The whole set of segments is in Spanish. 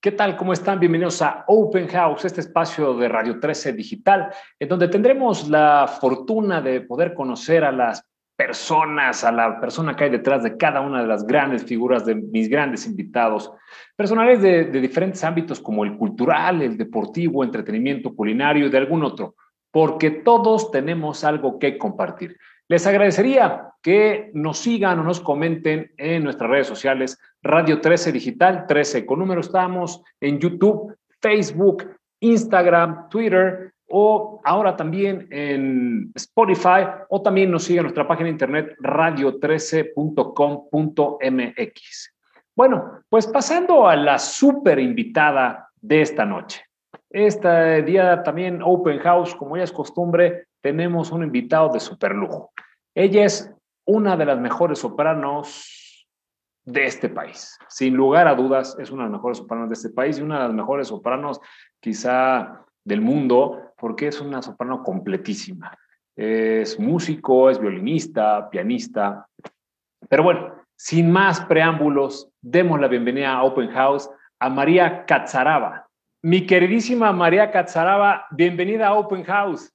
¿Qué tal? ¿Cómo están? Bienvenidos a Open House, este espacio de Radio 13 Digital, en donde tendremos la fortuna de poder conocer a las personas, a la persona que hay detrás de cada una de las grandes figuras de mis grandes invitados, personales de, diferentes ámbitos como el cultural, el deportivo, entretenimiento, culinario y de algún otro, porque todos tenemos algo que compartir. Les agradecería que nos sigan o nos comenten en nuestras redes sociales, Radio 13 Digital, 13 con número estamos en YouTube, Facebook, Instagram, Twitter o ahora también en Spotify o también nos sigue en nuestra página de internet radio13.com.mx. Bueno, pues pasando a la super invitada de esta noche. Este día también Open House, como ya es costumbre, tenemos un invitado de super lujo. Ella es una de las mejores sopranos de este país. Sin lugar a dudas, es una de las mejores sopranos de este país y una de las mejores sopranos quizá del mundo, porque es una soprano completísima. Es músico, es violinista, pianista. Pero bueno, sin más preámbulos, demos la bienvenida a Open House a María Catzaraba. Mi queridísima María Catzaraba, bienvenida a Open House.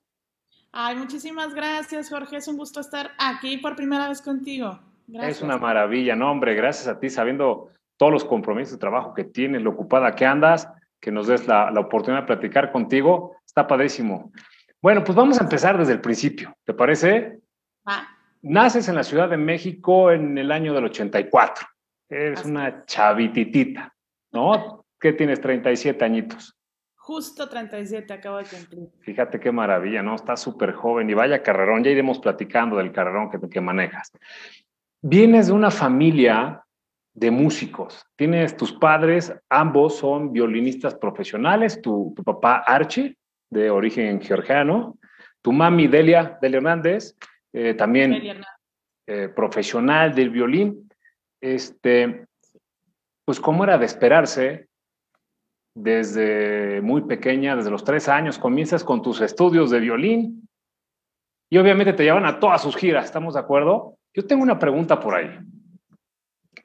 Ay, muchísimas gracias, Jorge. Es un gusto estar aquí por primera vez contigo. Gracias. Es una maravilla, no, hombre, gracias a ti, sabiendo todos los compromisos de trabajo que tienes, lo ocupada que andas, que nos des la, la oportunidad de platicar contigo. Está padrísimo. Bueno, pues vamos a empezar desde el principio, ¿te parece? Ah. Naces en la Ciudad de México en el año del 84. Eres Así. una chavititita, ¿no? ¿Qué tienes? 37 añitos. Justo 37 acabo de cumplir. Fíjate qué maravilla, ¿no? Estás súper joven y vaya carrerón, ya iremos platicando del carrerón que, que manejas. Vienes de una familia de músicos. Tienes tus padres, ambos son violinistas profesionales, tu, tu papá Archie, de origen georgiano, tu mami Delia, Delia Hernández, eh, también eh, profesional del violín. Este, pues como era de esperarse, desde muy pequeña, desde los tres años, comienzas con tus estudios de violín y obviamente te llevan a todas sus giras, ¿estamos de acuerdo? Yo tengo una pregunta por ahí.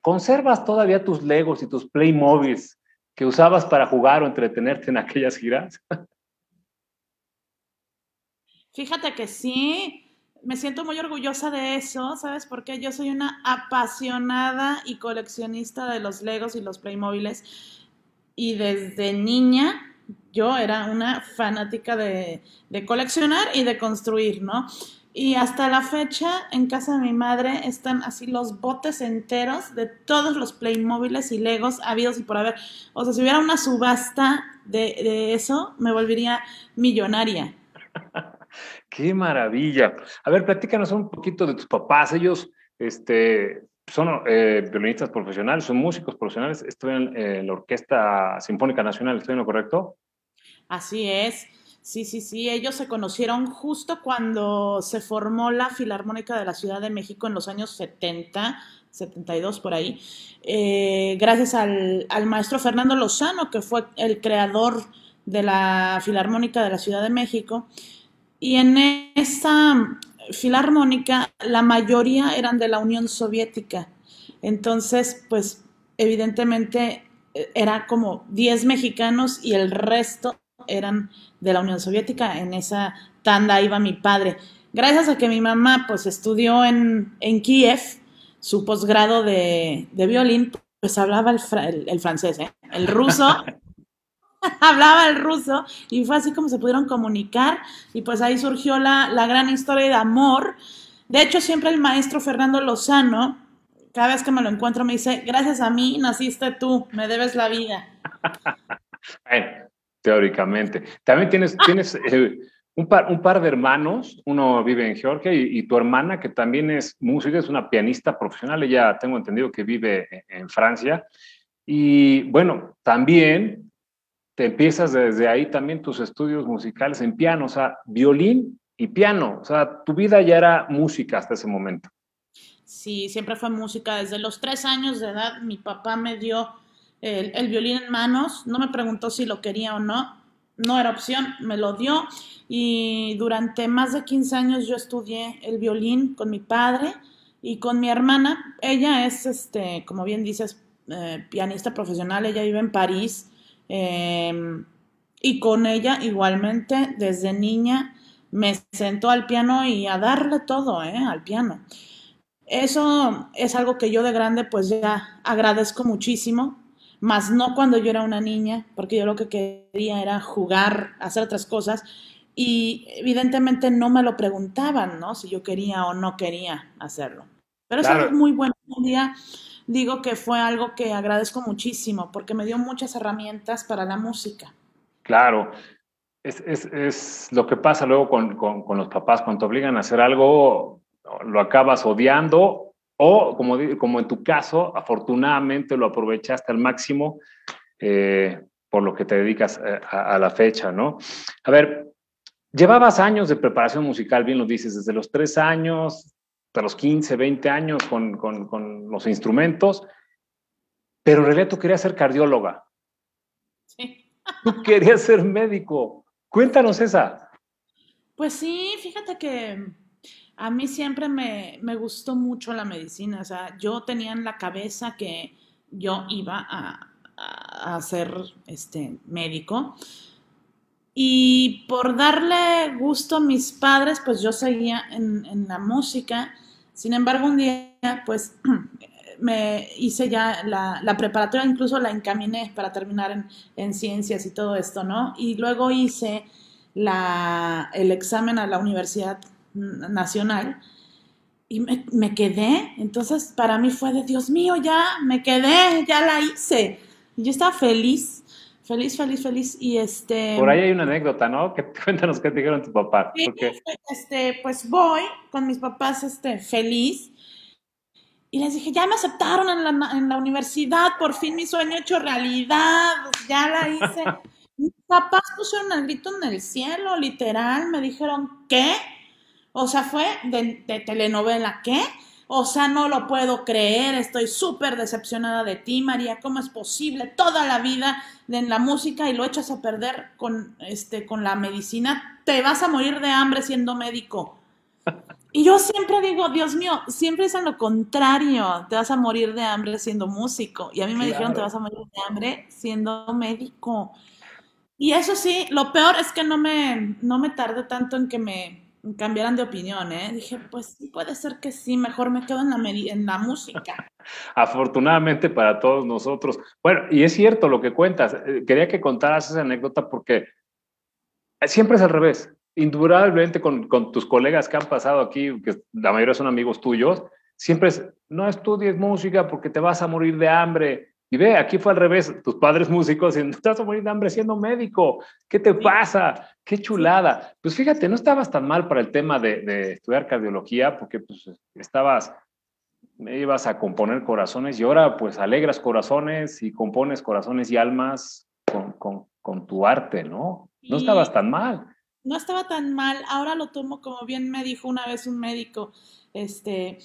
¿Conservas todavía tus Legos y tus Playmobiles que usabas para jugar o entretenerte en aquellas giras? Fíjate que sí, me siento muy orgullosa de eso, ¿sabes? Porque yo soy una apasionada y coleccionista de los Legos y los Playmobiles y desde niña yo era una fanática de, de, coleccionar y de construir, ¿no? Y hasta la fecha en casa de mi madre están así los botes enteros de todos los Playmobiles y Legos habidos y por haber. O sea, si hubiera una subasta de, de eso, me volvería millonaria. Qué maravilla. A ver, platícanos un poquito de tus papás. Ellos, este, son eh, violinistas profesionales, son músicos profesionales, estudian en la Orquesta Sinfónica Nacional, ¿estoy en lo correcto? Así es. Sí, sí, sí, ellos se conocieron justo cuando se formó la Filarmónica de la Ciudad de México en los años 70, 72 por ahí, eh, gracias al, al, maestro Fernando Lozano, que fue el creador de la Filarmónica de la Ciudad de México. Y en esa filarmónica, la mayoría eran de la Unión Soviética. Entonces, pues evidentemente eh, era como 10 mexicanos y el resto eran de la Unión Soviética. En esa tanda iba mi padre. Gracias a que mi mamá pues estudió en, en Kiev su posgrado de, de, violín, pues hablaba el, el, el francés, ¿eh? el ruso hablaba el ruso y fue así como se pudieron comunicar y pues ahí surgió la, la, gran historia de amor. De hecho, siempre el maestro Fernando Lozano, cada vez que me lo encuentro, me dice, gracias a mí naciste tú, me debes la vida. teóricamente. También tienes, tienes eh, un, par, un, par, de hermanos, uno vive en Georgia y, y, tu hermana, que también es música, es una pianista profesional, ella tengo entendido que vive en, en Francia. Y bueno, también te empiezas desde ahí también tus estudios musicales en piano, o sea, violín y piano, o sea, tu vida ya era música hasta ese momento. Sí, siempre fue música. Desde los tres años de edad, mi papá me dio el, violín en manos, no me preguntó si lo quería o no, no era opción, me lo dio y durante más de 15 años yo estudié el violín con mi padre y con mi hermana. Ella es, este, como bien dices, eh, pianista profesional, ella vive en París Em, y con ella igualmente desde niña me sentó al piano y a darle todo, ¿eh? Al piano. Eso es algo que yo de grande pues ya agradezco muchísimo, más no cuando yo era una niña, porque yo lo que quería era jugar, hacer otras cosas y evidentemente no me lo preguntaban, ¿no? Si yo quería o no quería hacerlo. Pero es algo muy bueno. Un día digo que fue algo que agradezco muchísimo porque me dio muchas herramientas para la música. Claro, es, es, es lo que pasa luego con, con, con, los papás, cuando te obligan a hacer algo, lo acabas odiando o, como, como en tu caso, afortunadamente lo aprovechaste al máximo eh, por lo que te dedicas eh, a, a, la fecha, ¿no? A ver, Llevabas años de preparación musical, bien lo dices, desde los tres años, hasta los 15, 20 años con, con, con los instrumentos, pero en realidad tú querías ser cardióloga. Sí. Tú querías ser médico. Cuéntanos esa. Pues sí, fíjate que a mí siempre me, me, gustó mucho la medicina. O sea, yo tenía en la cabeza que yo iba a, a, a ser este, médico. Y por darle gusto a mis padres, pues yo seguía en, en la música. Sin embargo, un día, pues me hice ya la, preparatoria, incluso la encaminé para terminar en, en, ciencias y todo esto, ¿no? Y luego hice el examen a la Universidad Nacional y me, me, quedé. Entonces, para mí fue de Dios mío, ya me quedé, ya la hice. Y yo estaba feliz Feliz, feliz, feliz. Y este. Por ahí hay una anécdota, ¿no? Que, cuéntanos qué te dijeron tu papá. Sí, este, pues voy con mis papás, este, feliz. Y les dije, ya me aceptaron en la, en la universidad, por fin mi sueño hecho realidad, ya la hice. mis papás pusieron el grito en el cielo, literal, me dijeron, ¿qué? O sea, fue de, de telenovela, ¿qué? O sea, no lo puedo creer, estoy súper decepcionada de ti, María. ¿Cómo es posible? Toda la vida en la música y lo echas a perder con, este, con la medicina. Te vas a morir de hambre siendo médico. Y yo siempre digo, Dios mío, siempre es en lo contrario, te vas a morir de hambre siendo músico. Y a mí me dijeron, te vas a morir de hambre siendo médico. Y eso sí, lo peor es que no me, no me tardé tanto en que me cambiaran de opinión, ¿eh? Dije, pues puede ser que sí, mejor me quedo en la, en la música. Afortunadamente para todos nosotros. Bueno, y es cierto lo que cuentas. Eh, quería que contaras esa anécdota porque siempre es al revés. Indudablemente con, con tus colegas que han pasado aquí, que la mayoría son amigos tuyos, siempre es, no estudies música porque te vas a morir de hambre. Y ve, aquí fue al revés, tus padres músicos, y estás a morir de hambre siendo médico, ¿qué te pasa? Qué chulada. Pues fíjate, no estabas tan mal para el tema de, de estudiar cardiología, porque pues estabas, ibas a componer corazones y ahora pues alegras corazones y compones corazones y almas con, con, con tu arte, ¿no? No estabas tan mal. No estaba tan mal, ahora lo tomo como bien me dijo una vez un médico, este,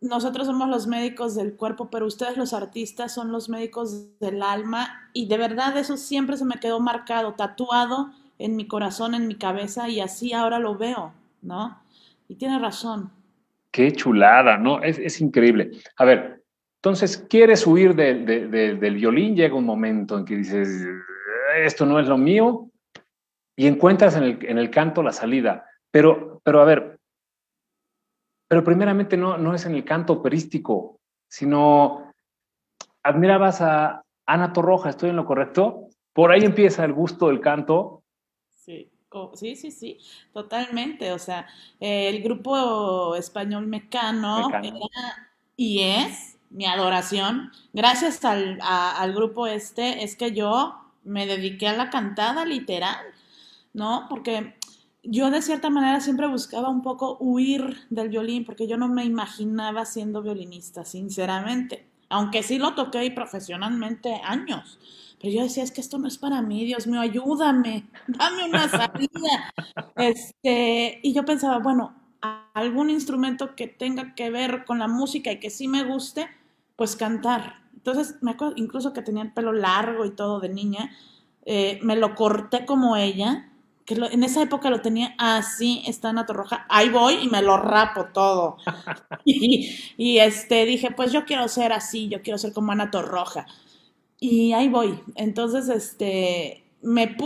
nosotros somos los médicos del cuerpo, pero ustedes los artistas son los médicos del alma y de verdad eso siempre se me quedó marcado, tatuado en mi corazón, en mi cabeza y así ahora lo veo, ¿no? Y tiene razón. Qué chulada, ¿no? Es, es increíble. A ver, entonces, ¿quieres huir de, de, de, del violín? Llega un momento en que dices, esto no es lo mío, y encuentras en el, en el canto la salida. Pero, pero a ver, pero primeramente no, no es en el canto operístico, sino admirabas a Ana Torroja, ¿estoy en lo correcto? Por ahí empieza el gusto del canto. Sí, sí, sí, sí, totalmente. O sea, el grupo español Mecano, Mecano. Era, y es mi adoración. Gracias al, a, al grupo este, es que yo me dediqué a la cantada literal, ¿no? Porque yo de cierta manera siempre buscaba un poco huir del violín porque yo no me imaginaba siendo violinista, sinceramente. Aunque sí lo toqué profesionalmente años. Pero yo decía, es que esto no es para mí, Dios mío, ayúdame, dame una salida. este, y yo pensaba, bueno, algún instrumento que tenga que ver con la música y que sí me guste, pues cantar. Entonces, me acuerdo incluso que tenía el pelo largo y todo de niña, eh, me lo corté como ella que lo, en esa época lo tenía así, está en Roja, ahí voy y me lo rapo todo. y, y, este, dije, pues yo quiero ser así, yo quiero ser como Ana Roja. y ahí voy. Entonces, este, me,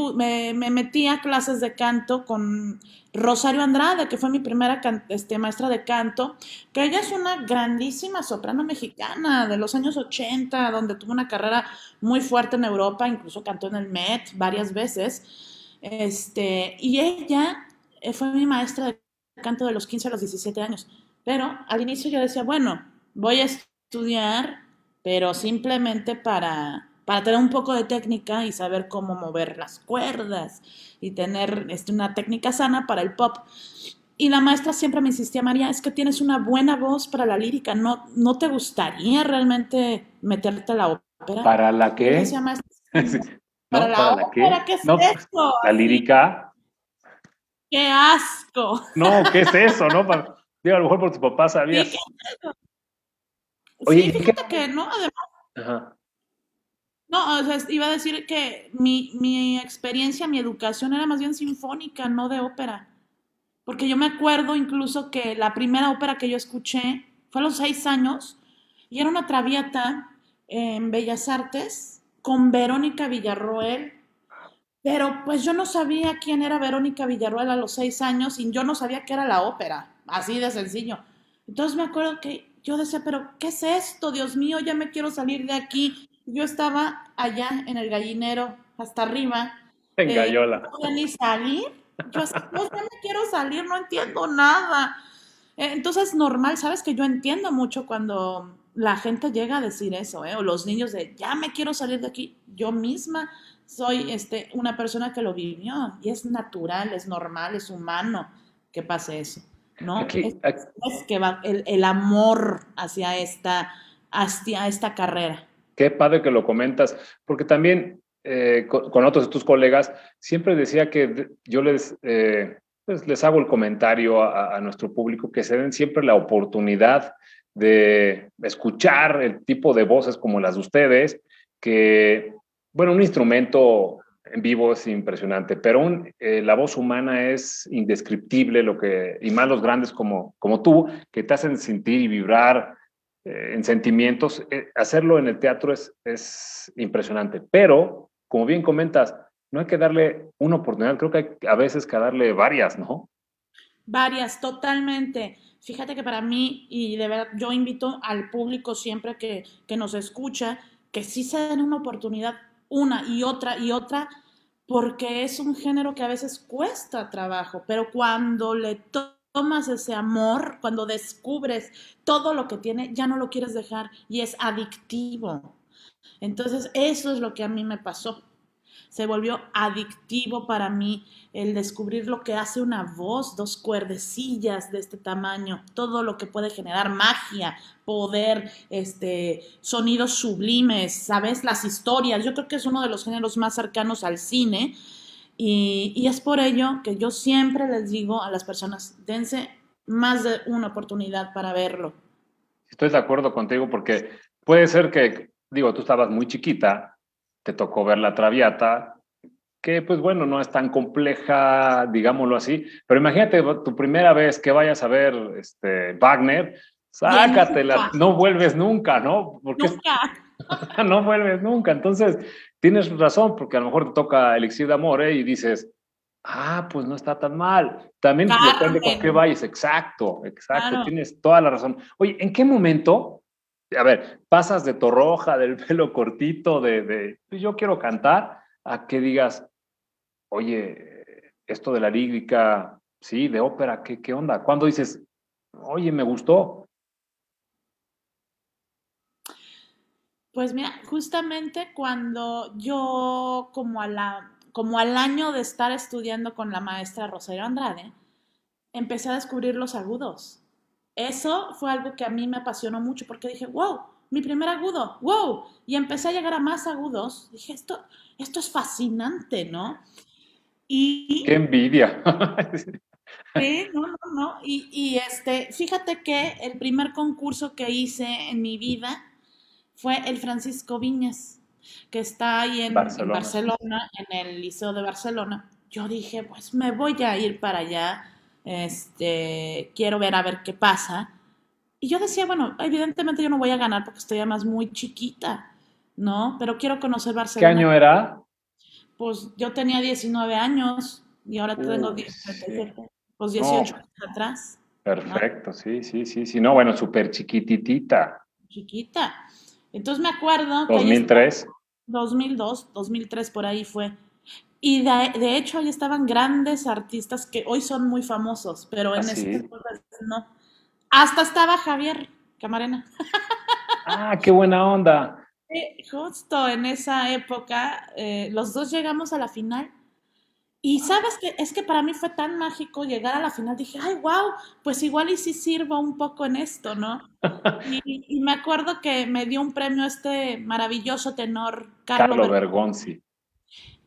me, metí a clases de canto con Rosario Andrade, que fue mi primera este, maestra de canto, que ella es una grandísima soprano mexicana de los años 80, donde tuvo una carrera muy fuerte en Europa, incluso cantó en el Met varias veces. Este, y ella eh, fue mi maestra de canto de los 15 a los 17 años. Pero al inicio yo decía, bueno, voy a estudiar, pero simplemente para para tener un poco de técnica y saber cómo mover las cuerdas y tener este, una técnica sana para el pop. Y la maestra siempre me insistía, María, es que tienes una buena voz para la lírica, ¿no, no te gustaría realmente meterte a la ópera? ¿Para la qué? para, la ópera, ¿qué es eso? La lírica. ¡Qué asco! No, ¿qué es eso? No, digo, a lo mejor por tu papá sabías. Sí, Oye, fíjate que no, además. Ajá. No, o sea, iba a decir que mi, mi experiencia, mi educación era más bien sinfónica, no de ópera. Porque yo me acuerdo incluso que la primera ópera que yo escuché fue a los seis años y era una traviata en Bellas Artes con Verónica Villarroel. Pero pues yo no sabía quién era Verónica Villarroel a los seis años y yo no sabía qué era la ópera, así de sencillo. Entonces me acuerdo que yo decía, pero ¿qué es esto? Dios mío, ya me quiero salir de aquí yo estaba allá en el gallinero, hasta arriba. En eh, Gallola. No podía ni salir. Yo no, me quiero salir, no entiendo nada. Eh, entonces, normal, sabes que yo entiendo mucho cuando la gente llega a decir eso, ¿eh? o los niños de, ya me quiero salir de aquí. Yo misma soy este, una persona que lo vivió y es natural, es normal, es humano que pase eso. ¿no? es, que va el, el amor hacia esta, hacia esta carrera. Qué padre que lo comentas, porque también eh, con, otros de tus colegas siempre decía que yo les, eh, pues, les hago el comentario a, nuestro público que se den siempre la oportunidad de escuchar el tipo de voces como las de ustedes, que, bueno, un instrumento en vivo es impresionante, pero eh, la voz humana es indescriptible, lo que, y más los grandes como, como tú, que te hacen sentir y vibrar eh, en sentimientos, eh, hacerlo en el teatro es, es impresionante. Pero, como bien comentas, no hay que darle una oportunidad, creo que hay a veces que darle varias, ¿no? Varias, totalmente. Fíjate que para mí, y de verdad, yo invito al público siempre que, que nos escucha, que sí se den una oportunidad, una y otra y otra, porque es un género que a veces cuesta trabajo, pero cuando le tomas ese amor, cuando descubres todo lo que tiene, ya no lo quieres dejar y es adictivo. Entonces, eso es lo que a mí me pasó. Se volvió adictivo para mí el descubrir lo que hace una voz, dos cuerdecillas de este tamaño, todo lo que puede generar magia, poder, este, sonidos sublimes, ¿sabes? Las historias. Yo creo que es uno de los géneros más cercanos al cine y, es por ello que yo siempre les digo a las personas, dense más de una oportunidad para verlo. Estoy de acuerdo contigo porque puede ser que, digo, tú estabas muy chiquita, te tocó ver la Traviata, que pues bueno, no es tan compleja, digámoslo así, pero imagínate tu primera vez que vayas a ver este, Wagner, sácatela, no vuelves nunca, ¿no? Porque nunca. no vuelves nunca. Entonces, tienes razón, porque a lo mejor te toca Elixir de Amor ¿eh? y dices, ah, pues no está tan mal. También depende con qué vayas. Exacto, exacto, tienes toda la razón. Oye, ¿en qué momento, a ver, pasas de torroja, del pelo cortito, de, de pues yo quiero cantar, a que digas, oye, esto de la lírica, sí, de ópera, ¿qué, qué onda? ¿Cuándo dices, oye, me gustó? Pues mira, justamente cuando yo, como, a la, como al año de estar estudiando con la maestra Rosario Andrade, empecé a descubrir los agudos. Eso fue algo que a mí me apasionó mucho porque dije, wow, mi primer agudo, wow. Y empecé a llegar a más agudos. Dije, esto, esto es fascinante, ¿no? Y... ¡Qué envidia! Sí, no, no, no. Y, y este, fíjate que el primer concurso que hice en mi vida fue el Francisco Viñas, que está ahí en Barcelona. en, el Liceo de Barcelona. Yo dije, pues me voy a ir para allá, este, quiero ver a ver qué pasa. Y yo decía, bueno, evidentemente yo no voy a ganar porque estoy además muy chiquita, ¿no? Pero quiero conocer Barcelona. ¿Qué año era? Pues yo tenía 19 años y ahora tengo Uy, 17, sí. pues 18 No, años atrás, ¿no? perfecto, sí, sí, sí, sí. No, bueno, súper chiquititita. Chiquita. Entonces me acuerdo que ahí estaba 2003. 2002, 2003 por ahí fue. Y de, de hecho ahí estaban grandes artistas que hoy son muy famosos, pero en ese Así. entonces no. Hasta estaba Javier Camarena. Ah, qué buena onda. Justo en esa época, eh, los dos llegamos a la final. Y sabes que es que para mí fue tan mágico llegar a la final. Dije, ay, wow, pues igual y sí sirvo un poco en esto, ¿no? Y, y me acuerdo que me dio un premio este maravilloso tenor Carlo Carlo Bergonzi.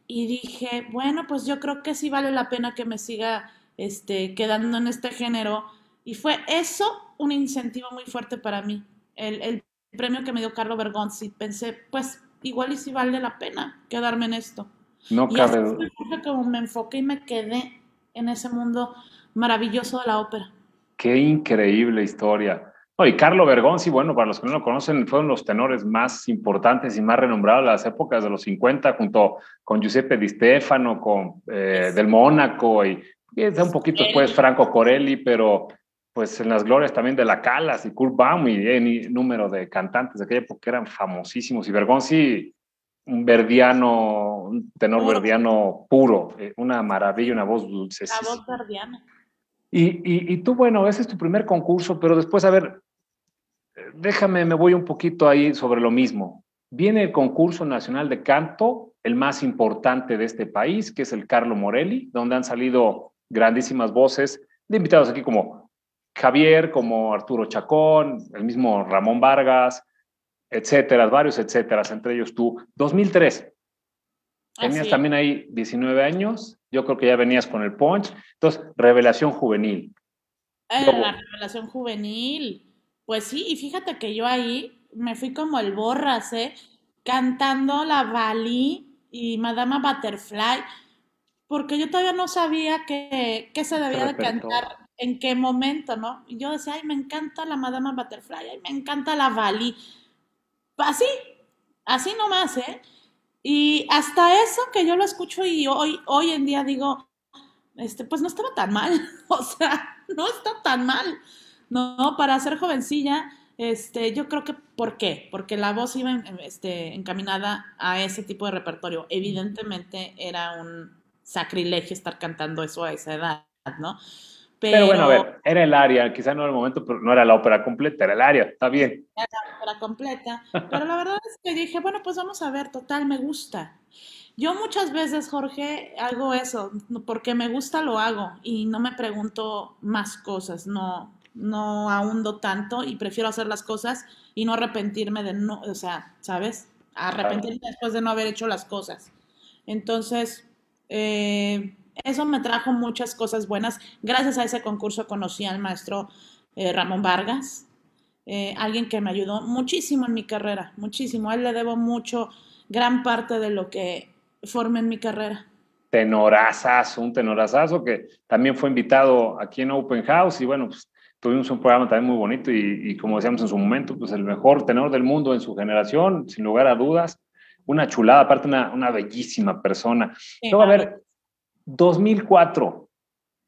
Y dije, bueno, pues yo creo que sí vale la pena que me siga este, quedando en este género. Y fue eso un incentivo muy fuerte para mí. El, el premio que me dio Carlo Bergonzi. Pensé, pues igual y sí vale la pena quedarme en esto. No Y cabe duda. como me enfoqué y me quedé en ese mundo maravilloso de la ópera. Qué increíble historia. No, y Carlo Bergonzi, bueno, para los que no lo conocen, fueron los tenores más importantes y más renombrados de las épocas de los 50, junto con Giuseppe Di Stefano, con eh, Del Mónaco y, y un poquito después Franco Corelli, pero pues en las glorias también de la Calas y Kurt Baum y el número de cantantes de aquella época eran famosísimos. Y Bergonzi, un verdiano, un tenor Puro. verdiano puro, eh, una maravilla, una voz La dulcesísima. voz verdiana. Y, y, y tú, bueno, ese es tu primer concurso, pero después, a ver, déjame, me voy un poquito ahí sobre lo mismo. Viene el concurso nacional de canto, el más importante de este país, que es el Carlo Morelli, donde han salido grandísimas voces de invitados aquí como Javier, como Arturo Chacón, el mismo Ramón Vargas, etcétera, varios etcétera, entre ellos tú. 2003, tenías también ahí 19 años, yo creo que ya venías con el punch, entonces, revelación juvenil. Lobo. la revelación juvenil. Pues sí, y fíjate que yo ahí me fui como el borras, ¿eh? Cantando la Bali y Madama Butterfly, porque yo todavía no sabía que, que se debía de cantar, en qué momento, ¿no? Y yo decía, ay, me encanta la Madama Butterfly, ay, me encanta la Bali. Así, así nomás, ¿eh? Y hasta eso que yo lo escucho y hoy, hoy en día digo, este, pues no estaba tan mal, o sea, no está tan mal, no, para ser jovencilla, este, yo creo que, ¿por qué? Porque la voz iba en- este, encaminada a ese tipo de repertorio, evidentemente era un sacrilegio estar cantando eso a esa edad, ¿no? Pero bueno, a Pero ver, era el área, quizá no era el momento, pero no era la ópera completa, era el área, está bien. para completa, pero la verdad es que dije, bueno, pues vamos a ver, total, me gusta. Yo muchas veces, Jorge, hago eso, porque me gusta lo hago y no me pregunto más cosas, no, no ahundo tanto y prefiero hacer las cosas y no arrepentirme de no, o sea, ¿sabes? Arrepentirme después de no haber hecho las cosas. Entonces, eh, eso me trajo muchas cosas buenas. Gracias a ese concurso conocí al maestro eh, Ramón Vargas, eh, alguien que me ayudó muchísimo en mi carrera, muchísimo. A él le debo mucho, gran parte de lo que formé en mi carrera. Tenorazazo, un tenorazazo que también fue invitado aquí en Open House y bueno, pues tuvimos un programa también muy bonito y, y como decíamos en su momento, pues el mejor tenor del mundo en su generación, sin lugar a dudas. Una chulada, aparte una, una bellísima persona. Luego, a ver, 2004.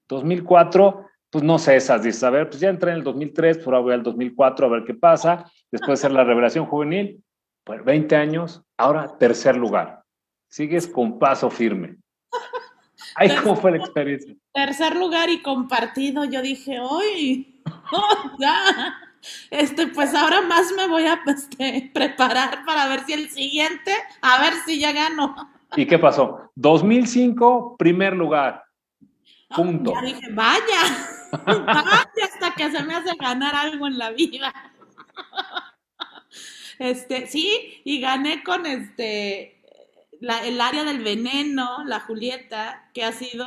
2004, pues no sé esas, dices, a ver, pues ya entré en el 2003, pues ahora voy al 2004 a ver qué pasa. Después de hacer la revelación juvenil, pues 20 años, ahora tercer lugar. Sigues con paso firme. Ay, ¿cómo fue la experiencia? Tercer lugar y compartido, yo dije, ¡ay! ¡Oh, ya! Este, pues ahora más me voy a este, preparar para ver si el siguiente, a ver si ya gano. ¿Y qué pasó? 2005, primer lugar. Punto. Ya dije, vaya, vaya hasta que se me hace ganar algo en la vida. Este, sí, y gané con este, la- el área del veneno, la Julieta, que ha sido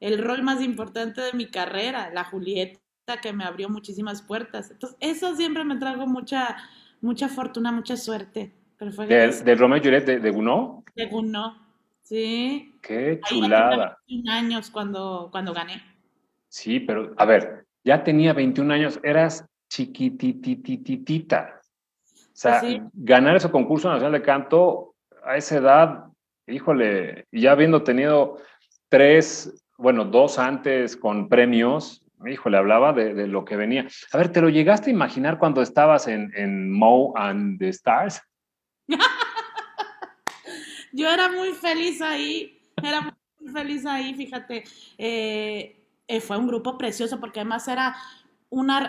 el rol más importante de mi carrera, la Julieta que me abrió muchísimas puertas. Entonces, eso siempre me trajo mucha, mucha fortuna, mucha suerte. Pero fue De, de Romeo y Juliet de, de Gounod. Sí, Qué chulada. 21 años cuando, cuando gané. Sí, pero a ver, ya tenía 21 años, eras chiquititititita. sea, ganar ese concurso nacional de canto a esa edad, híjole, ya habiendo tenido tres, bueno, dos antes con premios, híjole, hablaba de, lo que venía. A ver, ¿te lo llegaste a imaginar cuando estabas en, Mo and the Stars? Yo era muy feliz ahí, era muy feliz ahí, fíjate. Eh, eh, fue un grupo precioso porque además era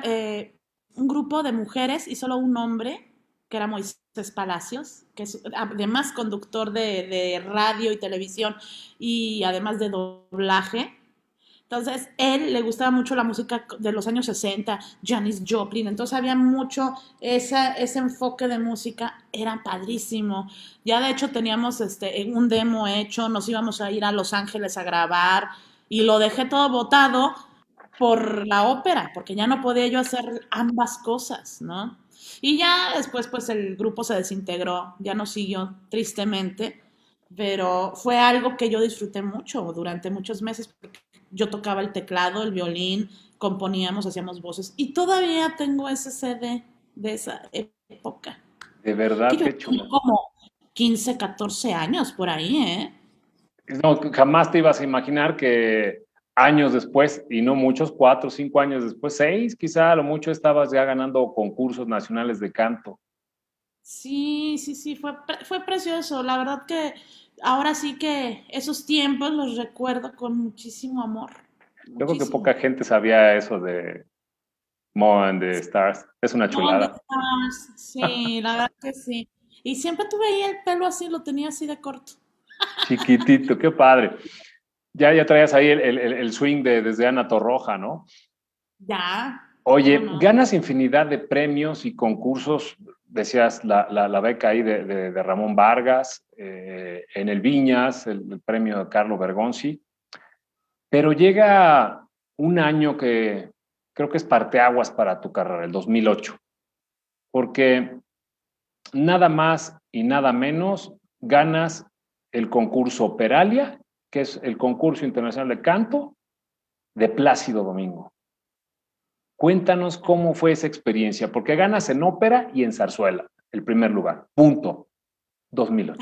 eh, un grupo de mujeres y solo un hombre, que era Moisés Palacios, que es además conductor de, de radio y televisión y además de doblaje. Entonces, él le gustaba mucho la música de los años 60, Janis Joplin, entonces había mucho ese enfoque de música, era padrísimo. Ya de hecho teníamos este, un demo hecho, nos íbamos a ir a Los Ángeles a grabar y lo dejé todo botado por la ópera, porque ya no podía yo hacer ambas cosas, ¿no? Y ya después pues el grupo se desintegró, ya no siguió tristemente, pero fue algo que yo disfruté mucho durante muchos meses, yo tocaba el teclado, el violín, componíamos, hacíamos voces y todavía tengo ese CD de esa época. De verdad, qué chulo. Como 15, 14 años por ahí, ¿eh? No, jamás te ibas a imaginar que años después, y no muchos, cuatro, cinco años después, seis, quizá a lo mucho estabas ya ganando concursos nacionales de canto. Sí, sí, sí, fue, fue precioso. La verdad que ahora sí que esos tiempos los recuerdo con muchísimo amor. Yo creo que poca gente sabía eso de Mo and the Stars. Es una chulada. Stars, sí, la verdad que sí. Y siempre tuve ahí el pelo así, lo tenía así de corto. Chiquitito, qué padre. Ya, ya traías ahí el, swing de desde Ana Torroja, ¿no? Ya. Oye, ganas infinidad de premios y concursos decías la, la, beca ahí de, de, Ramón Vargas, eh, en el Viñas, el, premio de Carlo Bergonzi, pero llega un año que creo que es parteaguas para tu carrera, el 2008, porque nada más y nada menos ganas el concurso Operalia, que es el concurso internacional de canto de Plácido Domingo. Cuéntanos cómo fue esa experiencia, porque ganas en ópera y en zarzuela, el primer lugar. Punto. 2008.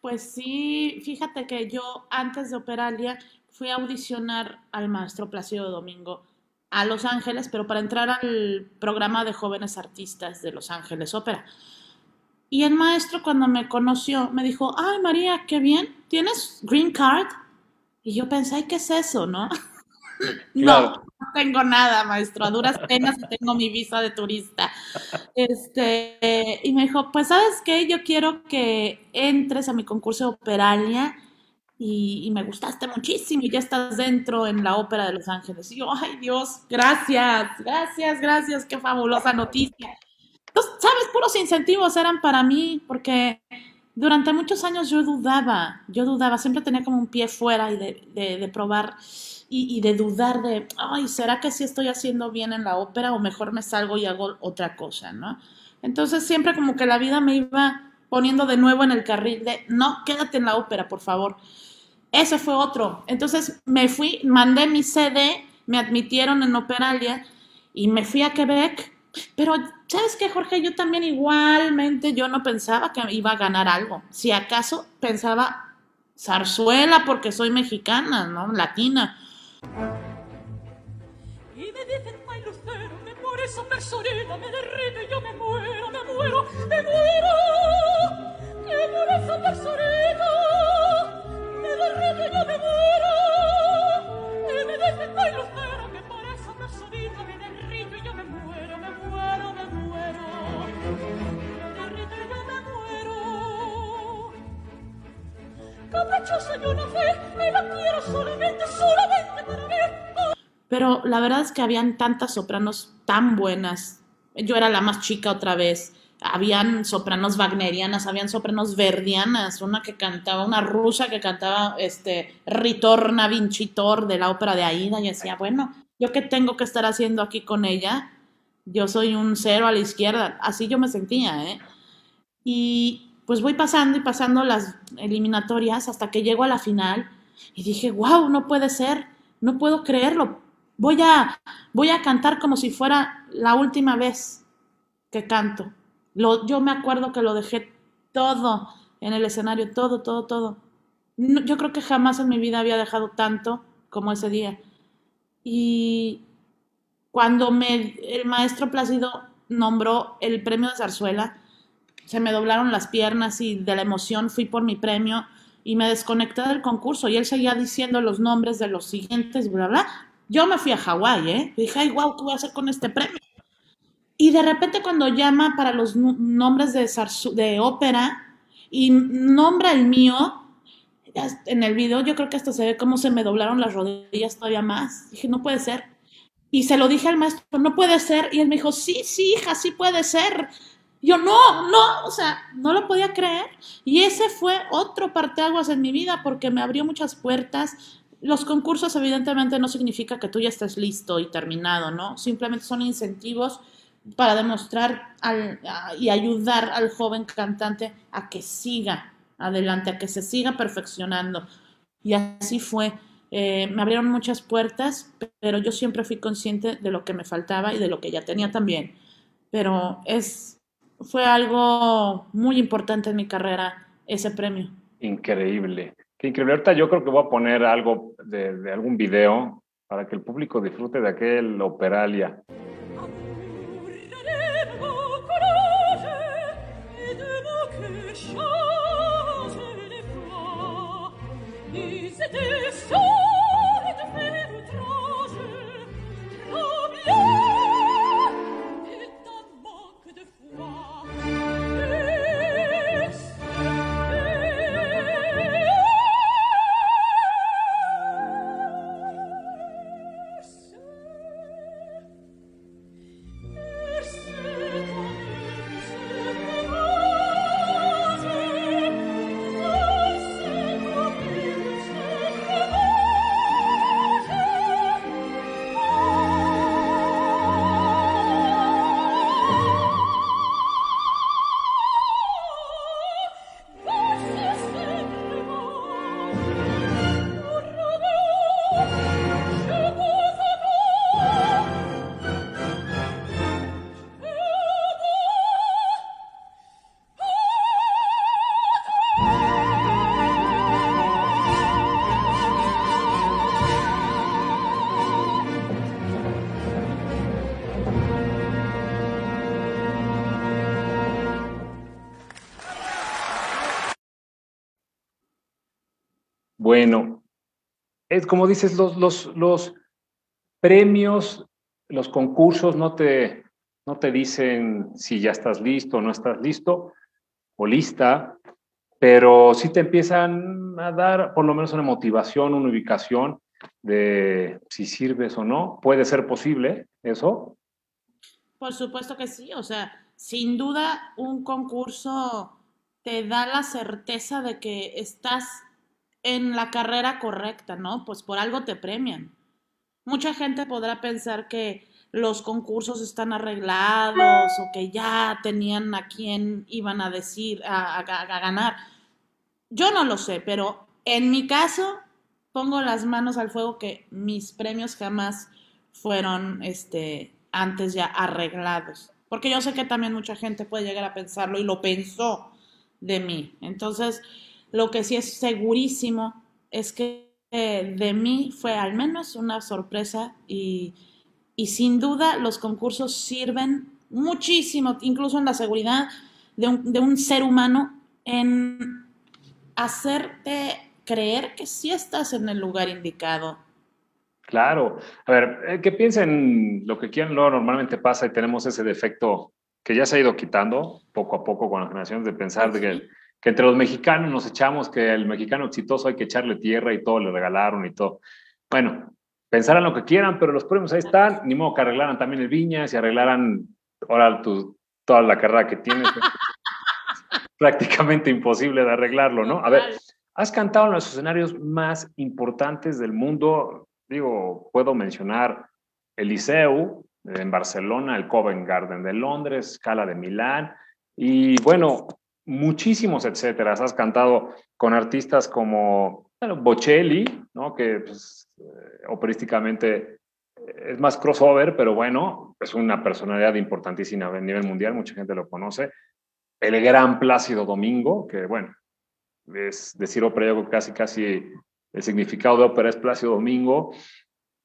Pues sí, fíjate que yo antes de Operalia fui a audicionar al maestro Plácido Domingo a Los Ángeles, pero para entrar al programa de jóvenes artistas de Los Ángeles Ópera. Y el maestro cuando me conoció me dijo, ay María, qué bien, ¿tienes green card? Y yo pensé, ay, ¿qué es eso, no? No, no tengo nada, maestro. A duras penas tengo mi visa de turista. Este, y me dijo, pues, ¿sabes qué? Yo quiero que entres a mi concurso de Operalia y, me gustaste muchísimo y ya estás dentro en la Ópera de Los Ángeles. Y yo, ay Dios, gracias, gracias, gracias, qué fabulosa noticia. Entonces, ¿sabes? Puros incentivos eran para mí porque durante muchos años yo dudaba, yo dudaba, siempre tenía como un pie fuera y de, de, de probar y, de dudar de, ay, ¿será que sí estoy haciendo bien en la ópera o mejor me salgo y hago otra cosa, ¿no? Entonces siempre como que la vida me iba poniendo de nuevo en el carril de, no, quédate en la ópera, por favor. Ese fue otro. Entonces me fui, mandé mi CD, me admitieron en Operalia y me fui a Quebec. Pero, ¿sabes qué, Jorge? Yo también igualmente, yo no pensaba que iba a ganar algo. Si acaso pensaba zarzuela porque soy mexicana, ¿no? Latina. Y me dicen, ay lucero, que por esa personita me derrite yo me muero, me muero, me muero. Que por esa personita me derrite yo me muero. Y me dicen, ay lucero, pero la verdad es que habían tantas sopranos tan buenas. Yo era la más chica otra vez. Habían sopranos wagnerianas, habían sopranos verdianas, una que cantaba, una rusa que cantaba este Ritorna Vincitor de la ópera de Aida y decía, bueno, ¿yo qué tengo que estar haciendo aquí con ella? Yo soy un cero a la izquierda, así yo me sentía, ¿eh? Y pues voy pasando y pasando las eliminatorias hasta que llego a la final y dije, wow, no puede ser, no puedo creerlo, Voy a, voy a cantar como si fuera la última vez que canto. Lo, yo me acuerdo que lo dejé todo en el escenario, todo, todo, todo. yo creo que jamás en mi vida había dejado tanto como ese día. Y cuando me, el maestro Plácido nombró el premio de zarzuela, se me doblaron las piernas y de la emoción fui por mi premio y me desconecté del concurso y él seguía diciendo los nombres de los siguientes, bla, bla. Yo me fui a Hawái, ¿eh? Dije, ay, wow, ¿qué voy a hacer con este premio? Y de repente cuando llama para los nombres de, de ópera y nombra el mío, en el video yo creo que hasta se ve cómo se me doblaron las rodillas todavía más. Dije, no puede ser. Y se lo dije al maestro, no puede ser. Y él me dijo, sí, sí, hija, sí puede ser. Yo no, no, o sea, no lo podía creer. Y ese fue otro parteaguas en mi vida porque me abrió muchas puertas. Los concursos evidentemente no significa que tú ya estés listo y terminado, ¿no? Simplemente son incentivos para demostrar y ayudar al joven cantante a que siga adelante, a que se siga perfeccionando. Y así fue. Eh, me abrieron muchas puertas, pero yo siempre fui consciente de lo que me faltaba y de lo que ya tenía también. Pero es, fue algo muy importante en mi carrera ese premio. Increíble. Qué increíble. Ahorita yo creo que voy a poner algo de, de algún video para que el público disfrute de aquel Operalia. Bueno, es como dices, los, los, los premios, los concursos no te, no te dicen si ya estás listo o no estás listo o lista, pero sí te empiezan a dar por lo menos una motivación, una ubicación de si sirves o no. ¿Puede ser posible eso? Por supuesto que sí, o sea, sin duda un concurso te da la certeza de que estás en la carrera correcta, ¿no? Pues por algo te premian. Mucha gente podrá pensar que los concursos están arreglados o que ya tenían a quién iban a decir, a, ganar. Yo no lo sé, pero en mi caso pongo las manos al fuego que mis premios jamás fueron este, antes ya arreglados. Porque yo sé que también mucha gente puede llegar a pensarlo y lo pensó de mí. Entonces, lo que sí es segurísimo es que de mí fue al menos una sorpresa y, sin duda los concursos sirven muchísimo, incluso en la seguridad de un, de un ser humano, en hacerte creer que sí estás en el lugar indicado. Claro. A ver, eh, ¿qué piensen lo que quieran? Lo normalmente pasa y tenemos ese defecto que ya se ha ido quitando poco a poco con las generaciones de pensar de que que entre los mexicanos nos echamos que el mexicano exitoso hay que echarle tierra y todo le regalaron y todo. Bueno, pensarán lo que quieran, pero los premios ahí están, ni modo que arreglaran también el Viñas y arreglaran ahora tu, toda la carrera que tienes. prácticamente imposible de arreglarlo, ¿no? A ver, has cantado en los escenarios más importantes del mundo. Digo, puedo mencionar el Liceu en Barcelona, el Covent Garden de Londres, Scala de Milán. Y bueno, muchísimos etcétera. Has cantado con artistas como bueno, Bocelli, ¿no? que pues, eh, operísticamente es más crossover, pero bueno, es una personalidad importantísima a nivel mundial, mucha gente lo conoce. El gran Plácido Domingo, que bueno, es decir ópera, yo casi, casi el significado de ópera es Plácido Domingo.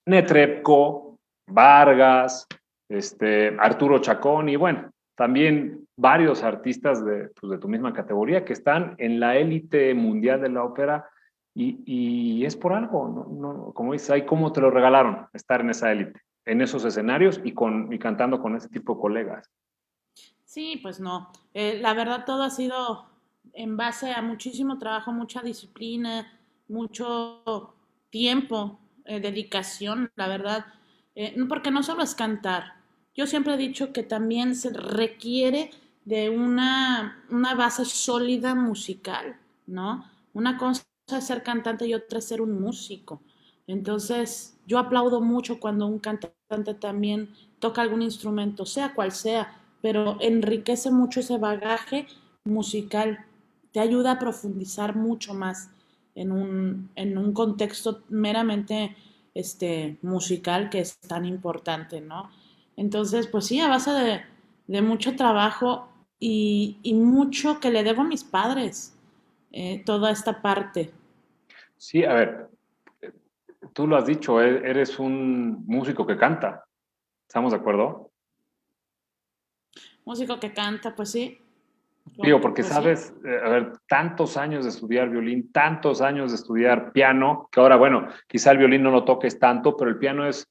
Netrebko, Vargas, este, Arturo Chacón y bueno, también varios artistas de, pues, de tu misma categoría que están en la élite mundial de la ópera y, y es por algo, ¿no? no como dices, ahí cómo te lo regalaron estar en esa élite, en esos escenarios y, con, y cantando con ese tipo de colegas. Sí, pues no. Eh, la verdad todo ha sido en base a muchísimo trabajo, mucha disciplina, mucho tiempo, eh, dedicación, la verdad. Eh, porque no solo es cantar. Yo siempre he dicho que también se requiere de una, una base sólida musical, ¿no? Una cosa es ser cantante y otra es ser un músico. Entonces, yo aplaudo mucho cuando un cantante también toca algún instrumento, sea cual sea, pero enriquece mucho ese bagaje musical, te ayuda a profundizar mucho más en un, en un contexto meramente este, musical que es tan importante, ¿no? Entonces, pues sí, a base de, de mucho trabajo y, y, mucho que le debo a mis padres, eh, toda esta parte. Sí, a ver, tú lo has dicho, e-, eres un músico que canta, ¿estamos de acuerdo? Músico que canta, pues sí. Digo, porque pues sabes, sí. Eh, a ver, tantos años de estudiar violín, tantos años de estudiar piano, que ahora, bueno, quizá el violín no lo toques tanto, pero el piano es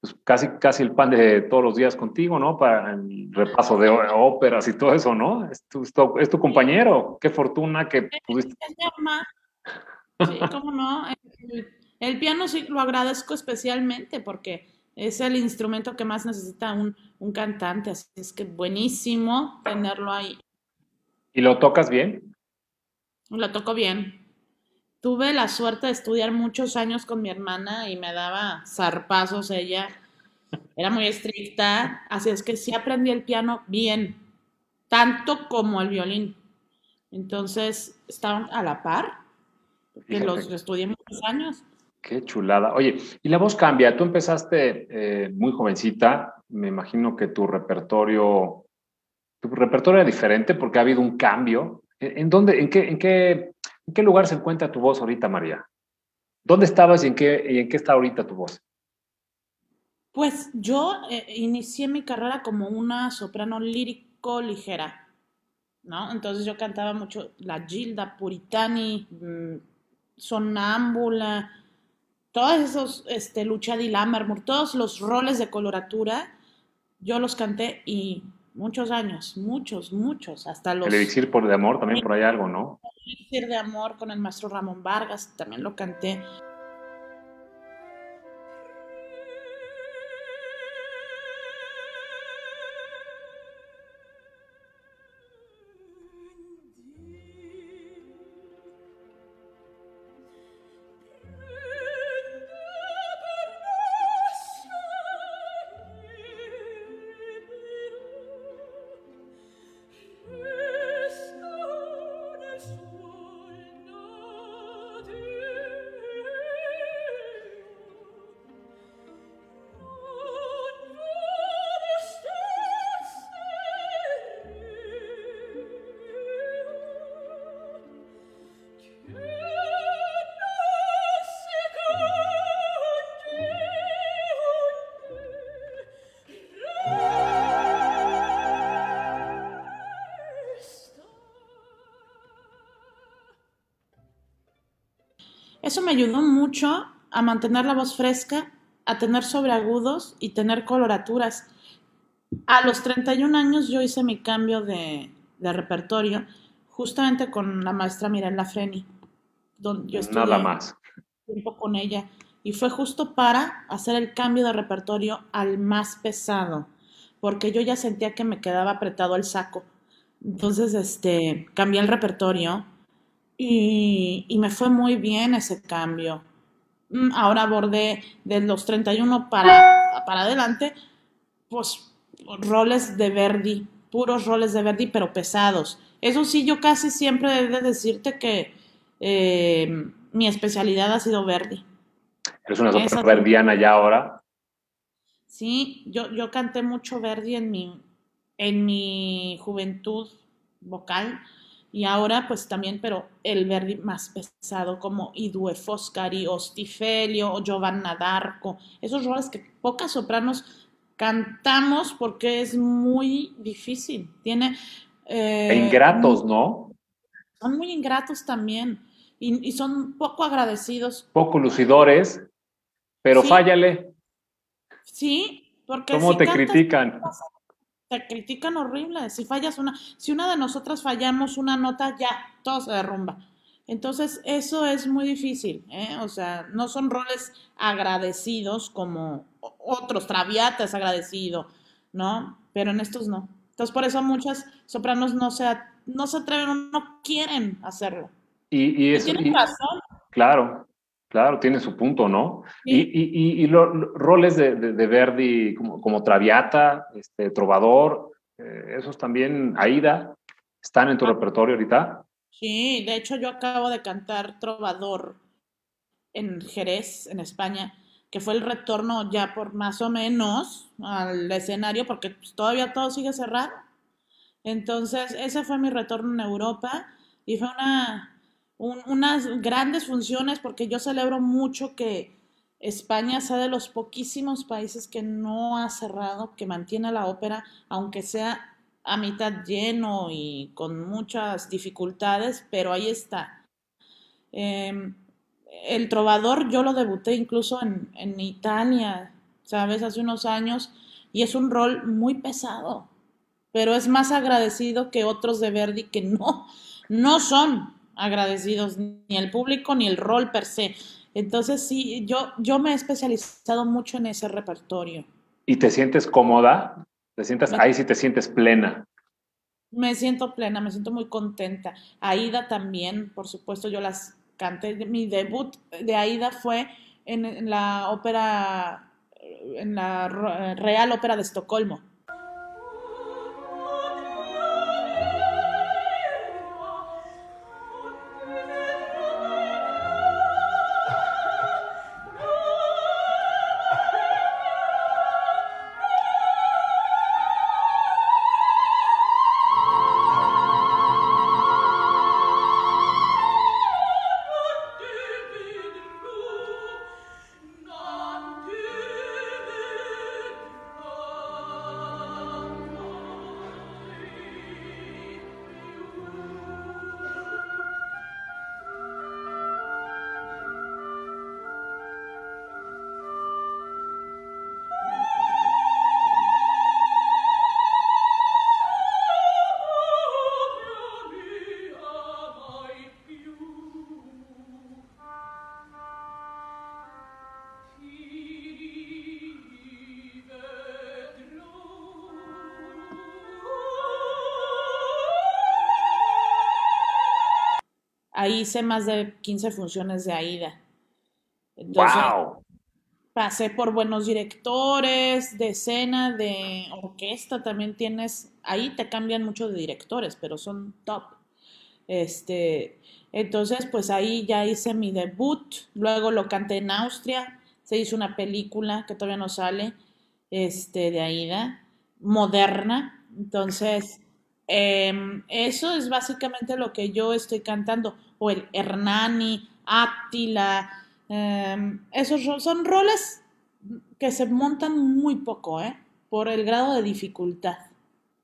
pues, casi, casi el pan de todos los días contigo, ¿no? Para el repaso de óperas y todo eso, ¿no? Es tu, es tu compañero. Qué fortuna que pudiste. Es mi mamá. Sí, cómo no. El, el, piano sí lo agradezco especialmente porque es el instrumento que más necesita un, un cantante, así es que buenísimo tenerlo ahí. ¿Y lo tocas bien? Lo toco bien. Tuve la suerte de estudiar muchos años con mi hermana y me daba zarpazos ella. Era muy estricta, así es que sí aprendí el piano bien, tanto como el violín. Entonces, estaban a la par, porque los estudié muchos años. Qué chulada. Oye, y la voz cambia. Tú empezaste eh, muy jovencita. Me imagino que tu repertorio tu repertorio era diferente porque ha habido un cambio. ¿En dónde, en qué, en qué, en qué lugar se encuentra tu voz ahorita, María? ¿Dónde estabas y en qué, y en qué está ahorita tu voz? Pues yo eh, inicié mi carrera como una soprano lírico ligera, ¿no? Entonces yo cantaba mucho la Gilda, Puritani, mmm, Sonámbula, todos esos, este, Lucha di todos los roles de coloratura, yo los canté y muchos años, muchos, muchos, hasta los... El elixir por de amor, también por ahí algo, ¿no? El elixir de amor con el maestro Ramón Vargas, también lo canté. Eso me ayudó mucho a mantener la voz fresca, a tener sobreagudos y tener coloraturas. A los 31 años yo hice mi cambio de, de repertorio justamente con la maestra Mirella Freni, donde yo estuve Nada más. tiempo con ella. Y fue justo para hacer el cambio de repertorio al más pesado, porque yo ya sentía que me quedaba apretado el saco. Entonces, este, cambié el repertorio y, y, me fue muy bien ese cambio. Mm, ahora abordé de los 31 para, para adelante, pues roles de Verdi, puros roles de Verdi, pero pesados. Eso sí, yo casi siempre he de decirte que eh, mi especialidad ha sido Verdi. ¿Eres una soprano verdiana ya ahora? Sí, yo, yo canté mucho Verdi en mi, en mi juventud vocal y ahora pues también, pero el Verdi más pesado como I Due Foscari o Stifelio o Giovanna d'Arco, esos roles que pocas sopranos cantamos porque es muy difícil. Tiene... Eh, ingratos, ¿no? Son muy ingratos también y, son poco agradecidos. Poco lucidores, pero fállale. Sí, porque... ¿Cómo te critican? Te critican horrible. Si fallas una, si una de nosotras fallamos una nota, ya todo se derrumba. Entonces, eso es muy difícil, ¿eh? O sea, no son roles agradecidos como otros, Traviata es agradecido, ¿no? Pero en estos no. Entonces, por eso muchas sopranos no se, no se atreven o no quieren hacerlo. Y, y tienen razón. Claro, claro, tiene su punto, ¿no? Y, y, los roles de, de, Verdi como, como, Traviata, este, Trovador, eh, esos también, Aida, ¿están en tu ah. repertorio ahorita? Sí, de hecho yo acabo de cantar Trovador en Jerez, en España, que fue el retorno ya por más o menos al escenario, porque pues, todavía todo sigue cerrado. Entonces, ese fue mi retorno en Europa y fue una, unas grandes funciones porque yo celebro mucho que España sea de los poquísimos países que no ha cerrado, que mantiene la ópera, aunque sea a mitad lleno y con muchas dificultades, pero ahí está. Em, el trovador yo lo debuté incluso en, en Italia, ¿sabes? Hace unos años, y es un rol muy pesado, pero es más agradecido que otros de Verdi que no, no son agradecidos, ni el público ni el rol per se. Entonces sí, yo, yo me he especializado mucho en ese repertorio. ¿Y te sientes cómoda? ¿Te sientas, ahí sí te sientes plena? Me siento plena, me siento muy contenta. Aida también, por supuesto, yo las canté. Mi debut de Aida fue en, en la ópera, en la Real Ópera de Estocolmo. Ahí hice más de 15 funciones de AIDA. Entonces, wow. pasé por buenos directores de escena, de orquesta, también tienes, ahí te cambian mucho de directores, pero son top. Este, entonces, pues ahí ya hice mi debut, luego lo canté en Austria, se hizo una película que todavía no sale, este, de AIDA, moderna, entonces, em, eso es básicamente lo que yo estoy cantando o el Hernani, Átila, em, esos son roles que se montan muy poco, ¿eh? Por el grado de dificultad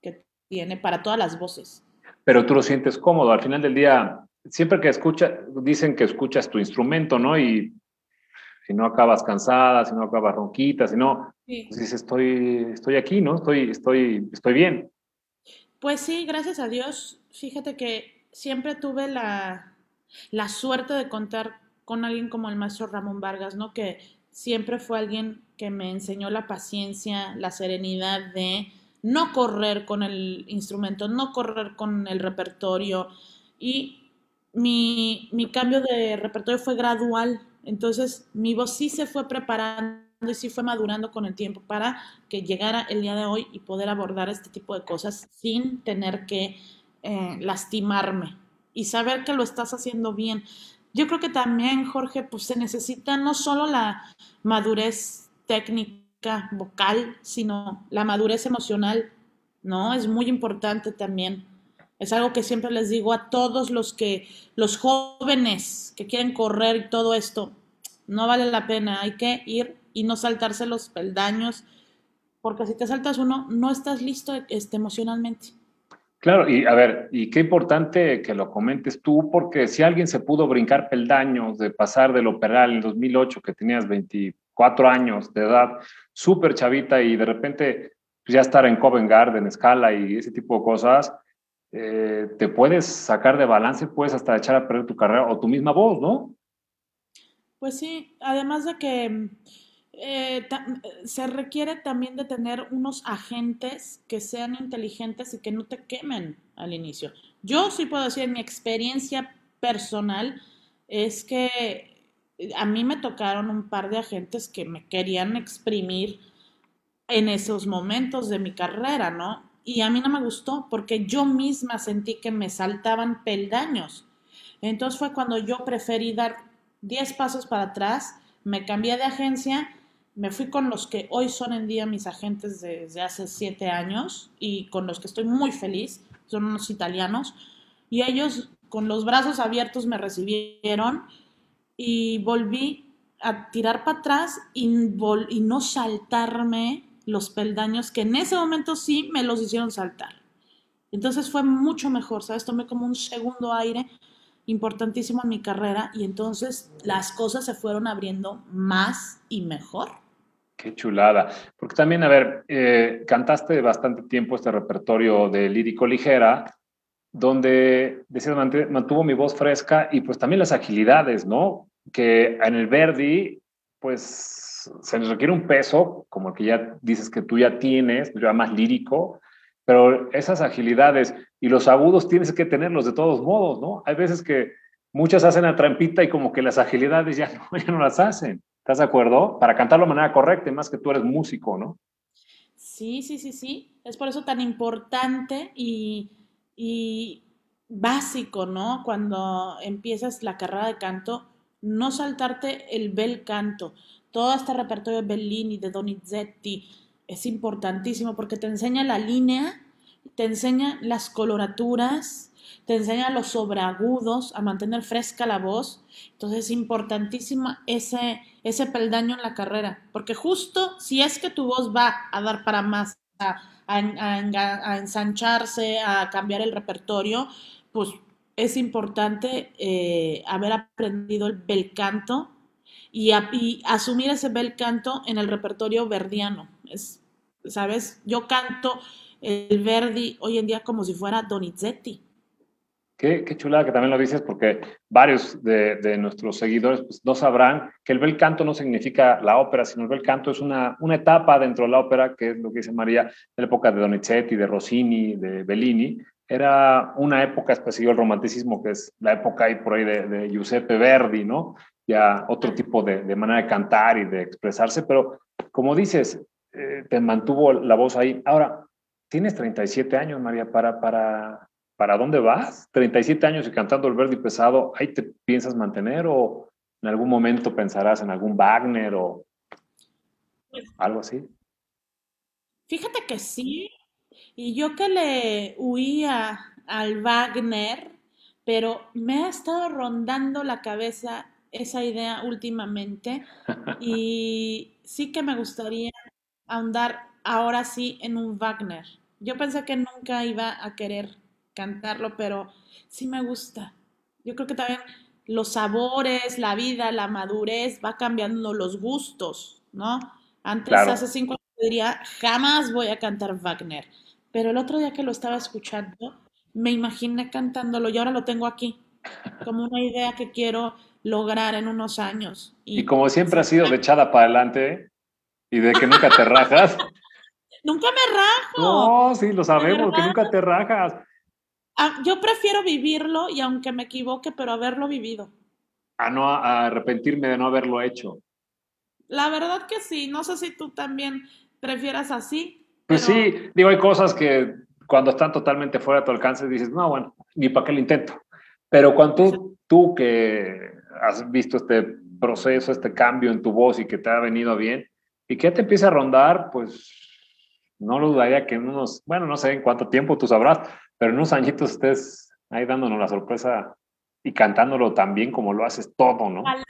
que tiene para todas las voces. Pero tú lo sientes cómodo. Al final del día, siempre que escuchas, dicen que escuchas tu instrumento, ¿no? Y si no acabas cansada, si no acabas ronquita, si no, pues dices, estoy, estoy aquí, ¿no? Estoy, estoy, estoy bien. Pues sí, gracias a Dios. Fíjate que siempre tuve la, la suerte de contar con alguien como el maestro Ramón Vargas, ¿no? Que siempre fue alguien que me enseñó la paciencia, la serenidad de no correr con el instrumento, no correr con el repertorio. Y mi, mi cambio de repertorio fue gradual. Entonces mi voz sí se fue preparando y sí fue madurando con el tiempo para que llegara el día de hoy y poder abordar este tipo de cosas sin tener que eh, lastimarme y saber que lo estás haciendo bien. Yo creo que también, Jorge, pues se necesita no solo la madurez técnica vocal, sino la madurez emocional, ¿no? Es muy importante también. Es algo que siempre les digo a todos los que, los jóvenes que quieren correr y todo esto, no vale la pena, hay que ir y no saltarse los peldaños, porque si te saltas uno, no estás listo este, emocionalmente. Claro, y a ver, y qué importante que lo comentes tú, porque si alguien se pudo brincar peldaños de pasar del operal en 2008, que tenías 24 años de edad, súper chavita, y de repente ya estar en Covent Garden, escala y ese tipo de cosas, eh, te puedes sacar de balance, puedes hasta echar a perder tu carrera o tu misma voz, ¿no? Pues sí, además de que eh, se requiere también de tener unos agentes que sean inteligentes y que no te quemen al inicio. Yo sí puedo decir, mi experiencia personal es que a mí me tocaron un par de agentes que me querían exprimir en esos momentos de mi carrera, ¿no? Y a mí no me gustó porque yo misma sentí que me saltaban peldaños. Entonces fue cuando yo preferí dar 10 pasos para atrás, me cambié de agencia, me fui con los que hoy son en día mis agentes desde hace 7 años y con los que estoy muy feliz, son unos italianos, y ellos con los brazos abiertos me recibieron y volví a tirar para atrás y, y no saltarme los peldaños que en ese momento sí me los hicieron saltar. Entonces fue mucho mejor, ¿sabes? Tomé como un segundo aire importantísimo en mi carrera y entonces las cosas se fueron abriendo más y mejor. Qué chulada. Porque también, a ver, eh, cantaste bastante tiempo este repertorio de lírico ligera, donde decías, mantuvo mi voz fresca y pues también las agilidades, ¿no? Que en el Verdi, pues se les requiere un peso, como el que ya dices que tú ya tienes, ya más lírico, pero esas agilidades y los agudos tienes que tenerlos de todos modos, ¿no? Hay veces que muchas hacen la trampita y como que las agilidades ya no, ya no las hacen. ¿Estás de acuerdo? Para cantarlo de manera correcta, más que tú eres músico, ¿no? Sí, sí, sí, sí. Es por eso tan importante y, y básico, ¿no? Cuando empiezas la carrera de canto, no saltarte el bel canto todo este repertorio de Bellini, de Donizetti, es importantísimo porque te enseña la línea, te enseña las coloraturas, te enseña los sobreagudos, a mantener fresca la voz. Entonces es importantísimo ese, ese peldaño en la carrera, porque justo si es que tu voz va a dar para más, a, a, ensancharse, a cambiar el repertorio, pues es importante eh, haber aprendido el bel canto y, asumir ese bel canto en el repertorio verdiano. Es, ¿Sabes? Yo canto el Verdi hoy en día como si fuera Donizetti. Qué, qué chulada que también lo dices, porque varios de, nuestros seguidores pues, no sabrán que el bel canto no significa la ópera, sino el bel canto es una, una etapa dentro de la ópera, que es lo que dice María, la época de Donizetti, de Rossini, de Bellini. Era una época especial el romanticismo, que es la época ahí por ahí de, de Giuseppe Verdi, ¿no? ya otro tipo de, manera de cantar y de expresarse, pero como dices, eh, te mantuvo la voz ahí. Ahora, tienes 37 años, María, ¿para, para, para dónde vas? 37 años y cantando el Verdi pesado, ¿ahí te piensas mantener o en algún momento pensarás en algún Wagner o algo así? Fíjate que sí, y yo que le huía al Wagner, pero me ha estado rondando la cabeza esa idea últimamente y sí que me gustaría ahondar ahora sí en un Wagner. Yo pensé que nunca iba a querer cantarlo, pero sí me gusta. Yo creo que también los sabores, la vida, la madurez, va cambiando los gustos, ¿no? Antes, hace cinco años, diría, jamás voy a cantar Wagner. Pero el otro día que lo estaba escuchando, me imaginé cantándolo y ahora lo tengo aquí, como una idea que quiero lograr en unos años. Y, como siempre has sido de echada para adelante y de que nunca te rajas. nunca me rajo. No, sí, lo sabemos, que nunca te rajas. Ah, yo prefiero vivirlo y aunque me equivoque, pero haberlo vivido. A no arrepentirme de no haberlo hecho. La verdad que sí, no sé si tú también prefieras así. Pues sí, digo, hay cosas que cuando están totalmente fuera de tu alcance dices, no, bueno, ni para qué lo intento. Pero cuando tú, tú que has visto este proceso, este cambio en tu voz y que te ha venido bien, y que te empiece a rondar, pues no lo dudaría que en unos, bueno, no sé en cuánto tiempo tú sabrás, pero en unos añitos estés ahí dándonos la sorpresa y cantándolo tan bien como lo haces todo, ¿no? Ojalá,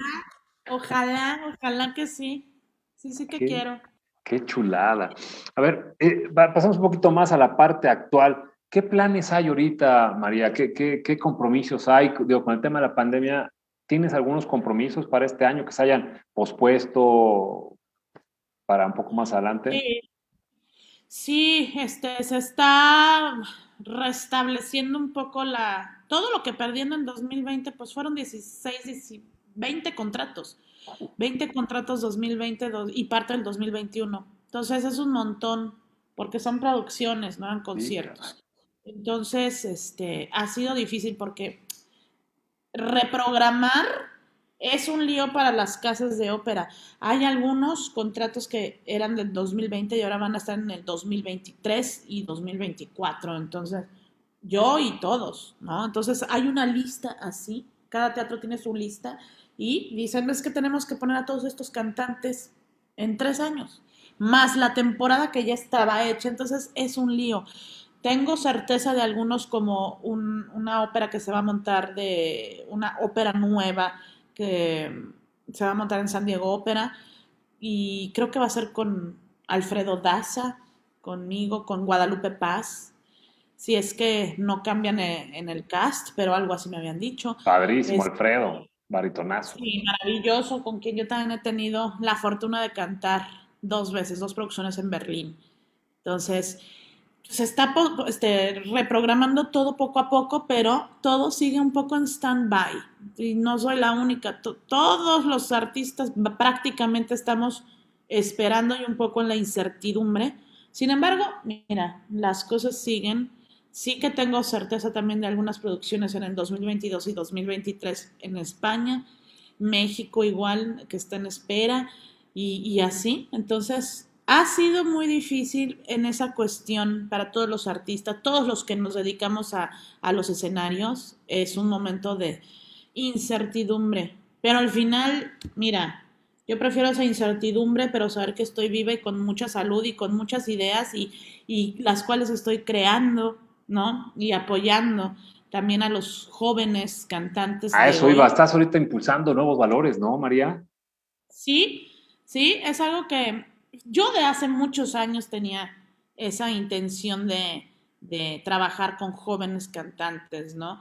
ojalá, ojalá que sí. Sí, sí que quiero. Qué chulada. A ver, eh, pasamos un poquito más a la parte actual. ¿Qué planes hay ahorita, María? ¿Qué, qué, compromisos hay? Digo, con el tema de la pandemia, ¿tienes algunos compromisos para este año que se hayan pospuesto para un poco más adelante? Sí, sí este, se está restableciendo un poco la... Todo lo que perdiendo en 2020, pues fueron 16, 20 contratos. 20 contratos 2020 y parte del 2021. Entonces es un montón, porque son producciones, no eran conciertos. Entonces, este, ha sido difícil porque reprogramar es un lío para las casas de ópera. Hay algunos contratos que eran del 2020 y ahora van a estar en el 2023 y 2024. Entonces, yo y todos, ¿no? Entonces, hay una lista así. Cada teatro tiene su lista y dicen, es que tenemos que poner a todos estos cantantes en tres años, más la temporada que ya estaba hecha, entonces es un lío. Tengo certeza de algunos como una ópera que se va a montar de una ópera nueva que se va a montar en San Diego Ópera y creo que va a ser con Alfredo Daza, conmigo, con Guadalupe Paz. Si es que no cambian en el cast, pero algo así me habían dicho. Padrísimo, Alfredo. Baritonazo. Sí, maravilloso, con quien yo también he tenido la fortuna de cantar dos veces, dos producciones en Berlín. Entonces, se está este, reprogramando todo poco a poco, pero todo sigue un poco en stand-by. Y no soy la única. todos los artistas prácticamente estamos esperando y un poco en la incertidumbre. Sin embargo, mira, las cosas siguen Sí que tengo certeza también de algunas producciones en el 2022 y 2023 en España, México igual que está en espera y, así. Entonces, ha sido muy difícil en esa cuestión para todos los artistas, todos los que nos dedicamos a, a los escenarios. Es un momento de incertidumbre. Pero al final, mira, yo prefiero esa incertidumbre, pero saber que estoy viva y con mucha salud y con muchas ideas y, y las cuales estoy creando ¿no? Y apoyando también a los jóvenes cantantes. A eso iba, estás ahorita impulsando nuevos valores, ¿no, María? Sí, sí, es algo que yo de hace muchos años tenía esa intención de, trabajar con jóvenes cantantes, ¿no?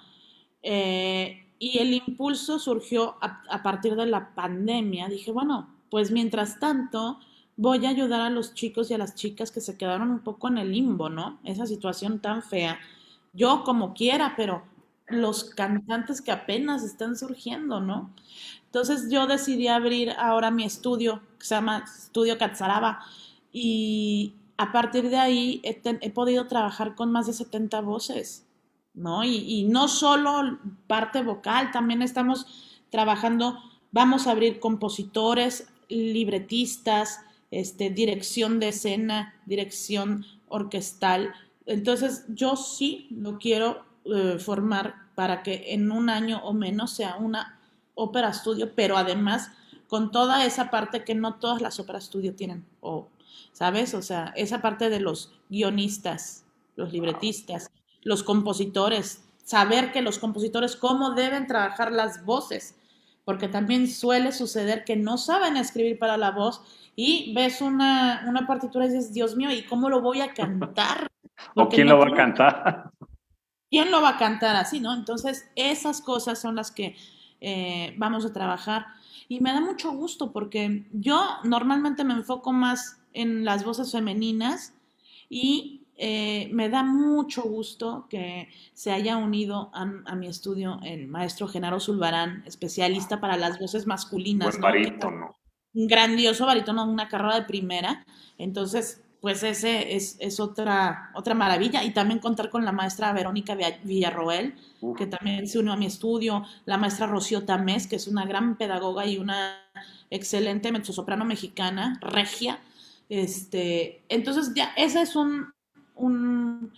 Eh, y el impulso surgió a, a, partir de la pandemia. Dije, bueno, pues mientras tanto voy a ayudar a los chicos y a las chicas que se quedaron un poco en el limbo, ¿no? Esa situación tan fea. Yo como quiera, pero los cantantes que apenas están surgiendo, ¿no? Entonces yo decidí abrir ahora mi estudio, que se llama Estudio Catzaraba, y a partir de ahí he, podido trabajar con más de 70 voces, ¿no? Y, no solo parte vocal, también estamos trabajando, vamos a abrir compositores, libretistas, este, dirección de escena, dirección orquestal. Entonces, yo sí lo quiero eh, formar para que en un año o menos sea una ópera estudio, pero además con toda esa parte que no todas las óperas estudio tienen, o, ¿sabes? O sea, esa parte de los guionistas, los libretistas, los compositores, saber que los compositores cómo deben trabajar las voces, porque también suele suceder que no saben escribir para la voz y ves una, una partitura y dices, Dios mío, ¿y cómo lo voy a cantar? ¿O quién lo va a cantar? ¿Quién lo va a cantar así, no? Entonces, esas cosas son las que eh, vamos a trabajar. Y me da mucho gusto porque yo normalmente me enfoco más en las voces femeninas y eh, me da mucho gusto que se haya unido a, mi estudio el maestro Genaro Zulbarán, especialista para las voces masculinas. Buen ¿no? un grandioso barítono, una carrera de primera. Entonces, pues ese es, otra, otra maravilla. Y también contar con la maestra Verónica Villarroel, que también se unió a mi estudio, la maestra Rocío Tamés, que es una gran pedagoga y una excelente mezzosoprano mexicana, regia. Este, entonces, ya, ese es un, un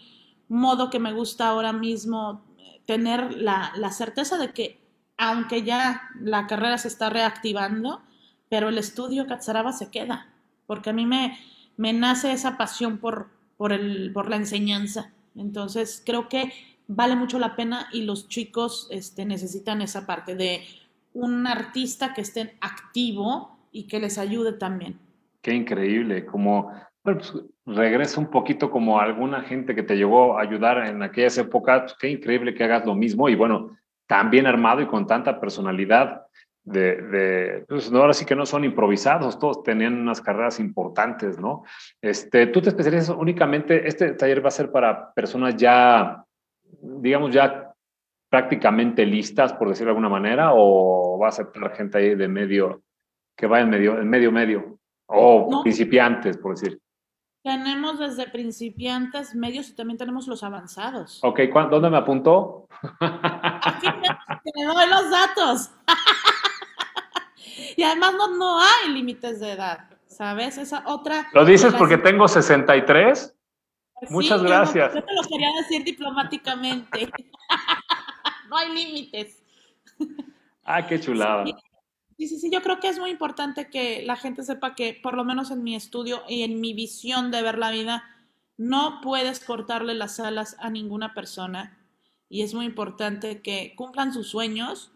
modo que me gusta ahora mismo, tener la, la certeza de que aunque ya la carrera se está reactivando, pero el estudio Catzaraba se queda. porque a mí me, me nace esa pasión por, por, el, por la enseñanza. Entonces, creo que vale mucho la pena y los chicos este, necesitan esa parte de un artista que esté activo y que les ayude también. Qué increíble, como pues, regresa un poquito como alguna gente que te llegó a ayudar en aquellas épocas, pues, qué increíble que hagas lo mismo y bueno, tan bien armado y con tanta personalidad de, de pues, ahora sí que no son improvisados, todos tenían unas carreras importantes, ¿no? Este, tú te especializas únicamente, este taller va a ser para personas ya, digamos, ya prácticamente listas, por decirlo de alguna manera, o va a aceptar gente ahí de medio, que vaya en medio, en medio, medio, o principiantes, por decir. Tenemos desde principiantes, medios y también tenemos los avanzados. Ok, ¿dónde me apuntó? Aquí te doy los datos. y además no, no hay límites de edad, ¿sabes? Esa otra... ¿Lo dices porque tengo 63? Pues Muchas gracias. Yo te lo quería decir diplomáticamente. no hay límites. Ah, qué chulada. Sí, sí, sí, yo creo que es muy importante que la gente sepa que, por lo menos en mi estudio y en mi visión de ver la vida, no puedes cortarle las alas a ninguna persona y es muy importante que cumplan sus sueños,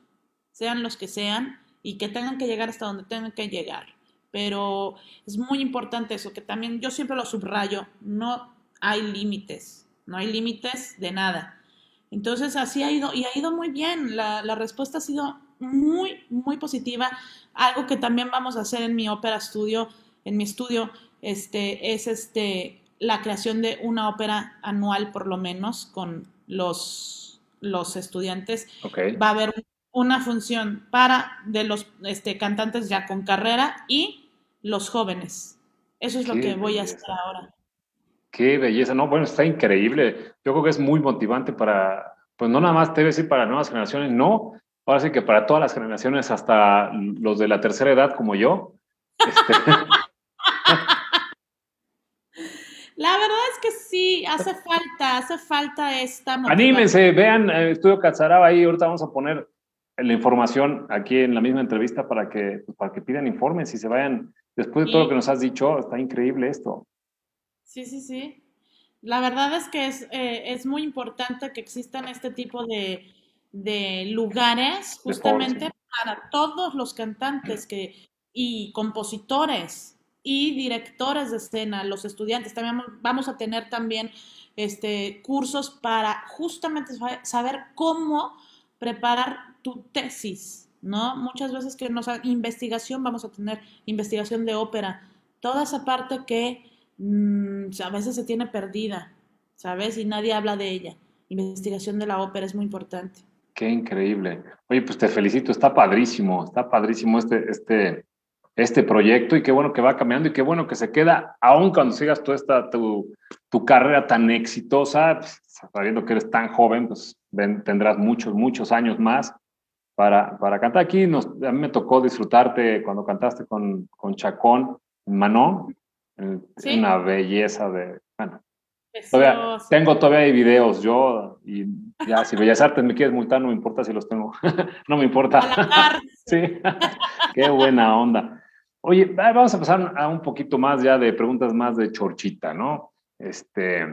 sean los que sean, y que tengan que llegar hasta donde tengan que llegar. Pero es muy importante eso, que también yo siempre lo subrayo, no hay límites, no hay límites de nada. Entonces así ha ido y ha ido muy bien, la, la respuesta ha sido muy, muy positiva. Algo que también vamos a hacer en mi ópera estudio, en mi estudio, este, es este, la creación de una ópera anual por lo menos con los, los estudiantes. Va a haber una función para de los este, cantantes ya con carrera y los jóvenes. Eso es lo que voy a hacer ahora. Qué belleza, no, bueno, está increíble. Yo creo que es muy motivante para, pues no nada más debe ser para nuevas generaciones, no, ahora sí que para todas las generaciones, hasta los de la tercera edad como yo. Este, la verdad es que sí, hace falta, hace falta esta Anímense, vean eh, Estudio Cazaraba ahí, ahorita vamos a poner la información aquí en la misma entrevista para que, pues, para que pidan informes y se vayan. Después de todo lo que nos has dicho, está increíble esto. Sí, sí, sí. La verdad es que es, eh, es muy importante que existan este tipo de, de lugares justamente para todos los cantantes que, y compositores y directores de escena, los estudiantes. También vamos a tener también este, cursos para justamente saber cómo preparar tu tesis, ¿no? Muchas veces que nos investigación, vamos a tener investigación de ópera, toda esa parte que mm, a veces se tiene perdida, ¿sabes? Y nadie habla de ella. Investigación de la ópera es muy importante. Qué increíble. Oye, pues te felicito, está padrísimo, está padrísimo este, este, este proyecto y qué bueno que va cambiando y qué bueno que se queda, aún cuando sigas toda esta, tu, tu carrera tan exitosa, pues, sabiendo que eres tan joven, pues tendrás muchos, muchos años más para, para cantar. Aquí nos, a mí me tocó disfrutarte cuando cantaste con, con Chacón, Manon, una belleza de, bueno, todavía, tengo todavía videos yo y ya si Bellas Artes me quieres multar no me importa si los tengo, no me importa. sí, qué buena onda. Oye, vamos a pasar a un poquito más ya de preguntas más de chorchita, ¿no? Este,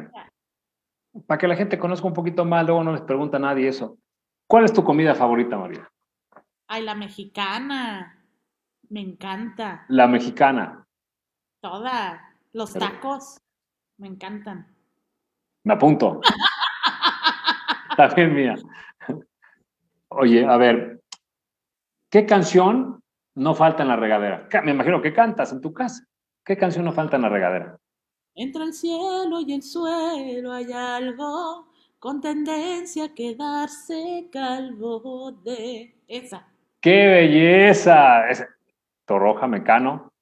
para que la gente conozca un poquito más, luego no les pregunta a nadie eso. ¿Cuál es tu comida favorita, María? Ay, la mexicana. Me encanta. La mexicana. Toda. Los tacos. Me encantan. Me apunto. También mía. Oye, a ver, ¿qué canción no falta en la regadera? Me imagino que cantas en tu casa. ¿Qué canción no falta en la regadera? Entre el cielo y el suelo hay algo con tendencia a quedarse calvo de esa. ¡Qué belleza! Torroja, Mecano.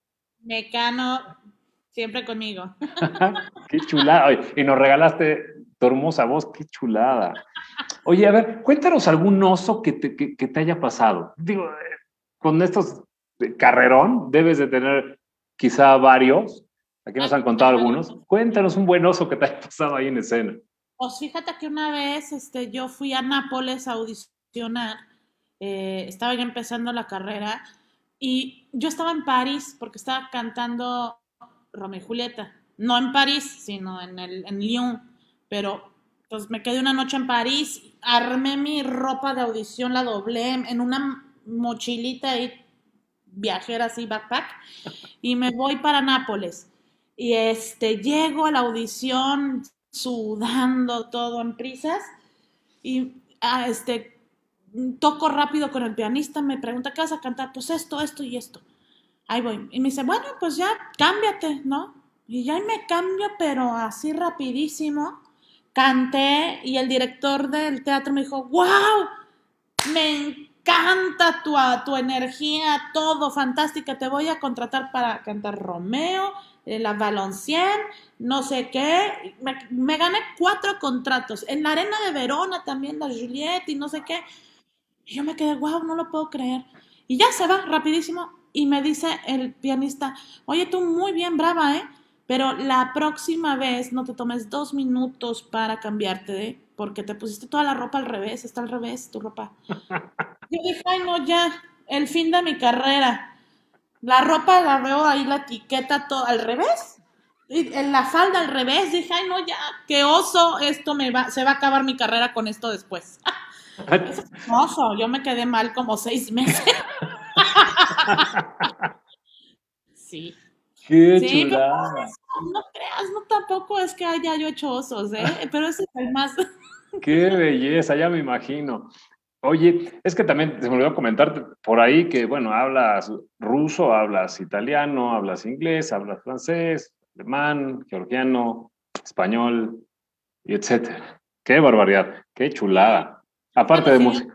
Mecano, siempre conmigo. ¡Qué chulada! y nos regalaste tu hermosa voz, qué chulada. Oye, a ver, cuéntanos algún oso que te, que, te haya pasado. Digo, eh, con estos carrerón debes de tener quizá varios. Aquí nos han contado algunos. Cuéntanos un buen oso que te haya pasado ahí en escena. Pues fíjate que una vez este, yo fui a Nápoles a audicionar eh, estaba ya empezando la carrera y yo estaba en París porque estaba cantando Romeo y Julieta. No en París, sino en, el, en Lyon. Pero pues me quedé una noche en París, armé mi ropa de audición, la doblé en una mochilita y viajera así, backpack, y me voy para Nápoles. Y este, llego a la audición sudando todo en prisas y ah, este, toco rápido con el pianista, me pregunta, ¿qué vas a cantar? Pues esto, esto y esto. Ahí voy. Y me dice, bueno, pues ya, cámbiate, ¿no? Y ya me cambio, pero así rapidísimo canté y el director del teatro me dijo, wow, me encanta tu, tu energía, todo fantástica, te voy a contratar para cantar Romeo, la Valenciennes, no sé qué. Me, gané cuatro contratos. En la arena de Verona también, la Juliette y no sé qué. Y yo me quedé, wow, no lo puedo creer. Y ya se va rapidísimo y me dice el pianista, oye, tú muy bien, brava, ¿eh? Pero la próxima vez no te tomes dos minutos para cambiarte, ¿eh? porque te pusiste toda la ropa al revés, está al revés tu ropa. Yo dije, ay, no, ya, el fin de mi carrera. La ropa la veo ahí, la etiqueta todo al revés. Y en la falda al revés, dije, ay, no, ya, qué oso, esto me va, se va a acabar mi carrera con esto después. es oso, yo me quedé mal como seis meses. sí. Qué chulada. No, creas, no tampoco es que haya yo hecho osos, ¿eh? Pero ese es el más. Qué belleza, ya me imagino. Oye, es que también se me olvidó comentarte por ahí que, bueno, hablas ruso, hablas italiano, hablas inglés, hablas francés, alemán, georgiano, español, y etcétera. Qué barbaridad, qué chulada. Aparte de música.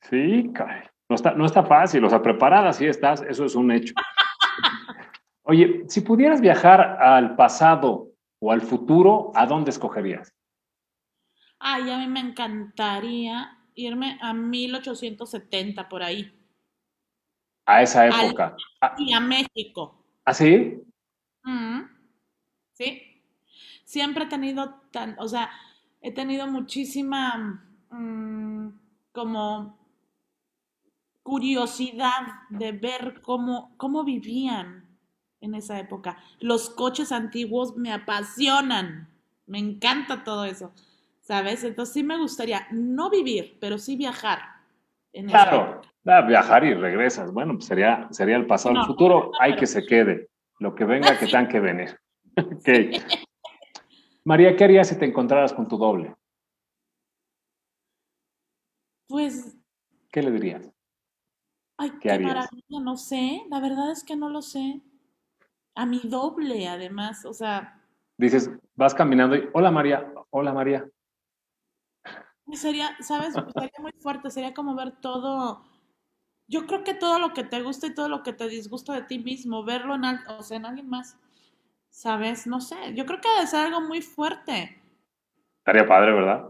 Sí, caray. No está, no está fácil, o sea, preparada sí estás, eso es un hecho. Oye, si pudieras viajar al pasado o al futuro, ¿a dónde escogerías? Ay, a mí me encantaría irme a 1870 por ahí. A esa época. y a México. ¿Ah, sí? sí. Siempre he tenido tan, o sea, he tenido muchísima mm, como curiosidad de ver cómo, cómo vivían en esa época. Los coches antiguos me apasionan, me encanta todo eso, ¿sabes? Entonces sí me gustaría no vivir, pero sí viajar. En claro, viajar y regresas. Bueno, pues sería, sería el pasado. el futuro hay que se quede. Lo que venga, que tenga que venir. María, ¿qué harías si te encontraras con tu doble? Pues. ¿Qué le dirías? Ay, qué, maravilla, no sé. La verdad es que no lo sé a mi doble, además, o sea. Dices, vas caminando y, hola María, hola María. Sería, ¿sabes? Sería muy fuerte, sería como ver todo. Yo creo que todo lo que te gusta y todo lo que te disgusta de ti mismo, verlo en, o sea, en alguien más, ¿sabes? No sé, yo creo que debe ser algo muy fuerte. Estaría padre, ¿verdad?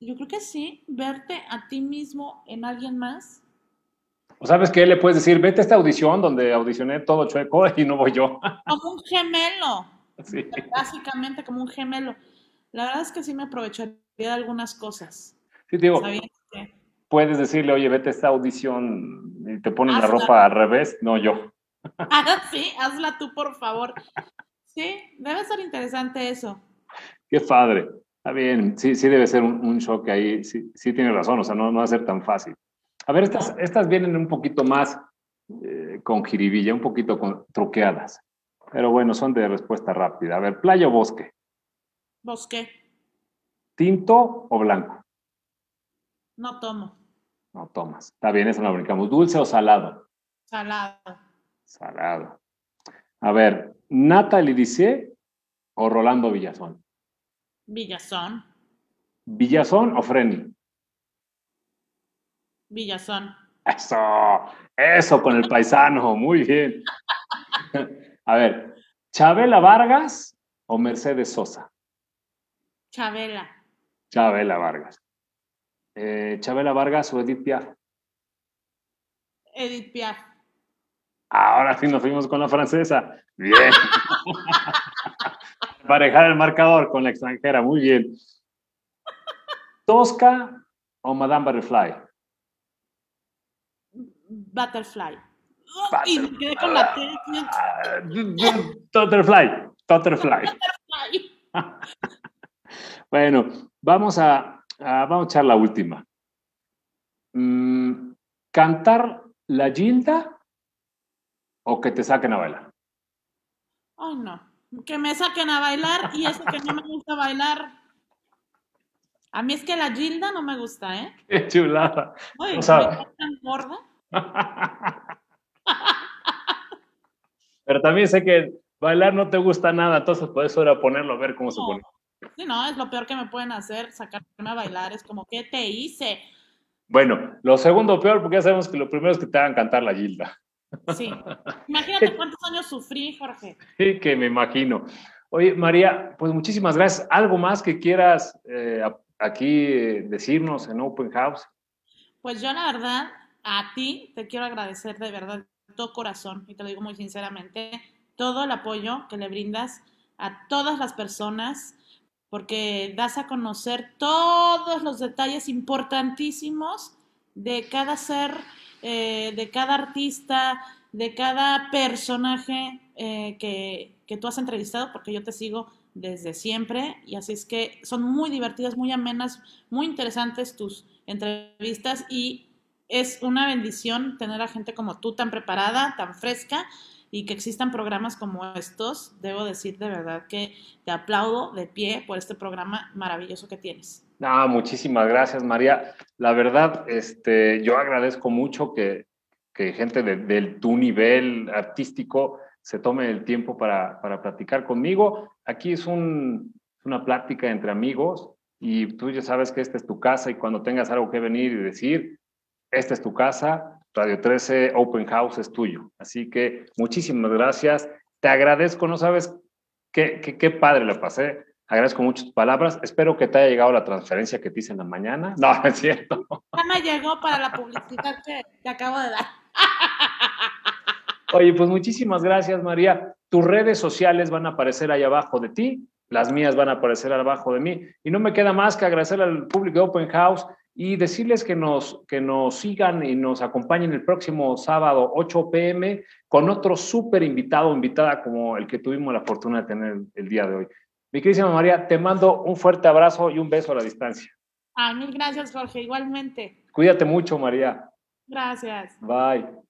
Yo creo que sí, verte a ti mismo en alguien más ¿O sabes qué? Le puedes decir, vete a esta audición donde audicioné todo chueco y no voy yo. Como un gemelo. Sí. Básicamente como un gemelo. La verdad es que sí me aprovecharía de algunas cosas. Sí, digo, puedes decirle, oye, vete a esta audición y te pones la ropa al revés. No, yo. Ah, sí, hazla tú, por favor. Sí, debe ser interesante eso. Qué padre. Está bien, sí, sí debe ser un, shock ahí. Sí, sí tiene razón, o sea, no, no va a ser tan fácil. A ver, estas, estas vienen un poquito más eh, con jiribilla, un poquito con, truqueadas. Pero bueno, son de respuesta rápida. A ver, playa o bosque. Bosque. ¿Tinto o blanco? No tomo. No tomas. Está bien, eso lo brincamos. ¿Dulce o salado? Salado. Salado. A ver, ¿Natalie dice o Rolando Villazón? Villazón. ¿Villazón o Freni? Villazón. Eso, eso con el paisano, muy bien. A ver, ¿Chabela Vargas o Mercedes Sosa? Chabela. Chabela Vargas. Eh, ¿Chabela Vargas o Edith Piaf? Edith Piaf. Ahora sí nos fuimos con la francesa. Bien. Parejar el marcador con la extranjera, muy bien. ¿Tosca o Madame Butterfly? Butterfly. Y me quedé con la T. Butterfly, Butterfly. bueno, vamos a, a- vamos a echar la última. Mm, ¿Cantar la Gilda o que te saquen a bailar? Ay, no. Que me saquen a bailar y eso que no me gusta bailar. A mí es que la Gilda no me gusta, ¿eh? Qué chulada. O sea- tan gorda. Pero también sé que bailar no te gusta nada, entonces por eso era ponerlo a ver cómo se No. pone. Sí, no, es lo peor que me pueden hacer, sacarme a bailar. Es como, ¿qué te hice? Bueno, lo segundo peor, porque ya sabemos que lo primero es que te hagan cantar la Gilda. Sí. Imagínate cuántos años sufrí, Jorge. Sí, que me imagino. Oye, María, pues muchísimas gracias. ¿Algo más que quieras eh, aquí eh, decirnos en Open House? Pues yo la verdad, a ti te quiero agradecer de verdad, de todo corazón, y te lo digo muy sinceramente, todo el apoyo que le brindas a todas las personas, porque das a conocer todos los detalles importantísimos de cada ser, eh, de cada artista, de cada personaje eh, que, que tú has entrevistado, porque yo te sigo desde siempre, y así es que son muy divertidas, muy amenas, muy interesantes tus entrevistas y es una bendición tener a gente como tú tan preparada, tan fresca y que existan programas como estos. Debo decir de verdad que te aplaudo de pie por este programa maravilloso que tienes. No, muchísimas gracias, María. La verdad, este, yo agradezco mucho que, que gente de tu nivel artístico se tome el tiempo para, para platicar conmigo. Aquí es un- una plática entre amigos y tú ya sabes que esta es tu casa y cuando tengas algo que venir y decir, esta es tu casa, Radio 13 Open House es tuyo. Así que muchísimas gracias. Te agradezco, no sabes qué, qué, qué padre le pasé. Agradezco mucho tus palabras. Espero que te haya llegado la transferencia que te hice en la mañana. No, es cierto. Ya me llegó para la publicidad que te acabo de dar. Oye, pues muchísimas gracias, María. Tus redes sociales van a aparecer ahí abajo de ti, las mías van a aparecer abajo de mí. Y no me queda más que agradecer al público de Open House y decirles que nos, que nos sigan y nos acompañen el próximo sábado 8 pm con otro súper invitado o invitada como el que tuvimos la fortuna de tener el día de hoy. Mi queridísima María, te mando un fuerte abrazo y un beso a la distancia. Ay, mil gracias, Jorge. Igualmente. Cuídate mucho, María. Gracias. Bye.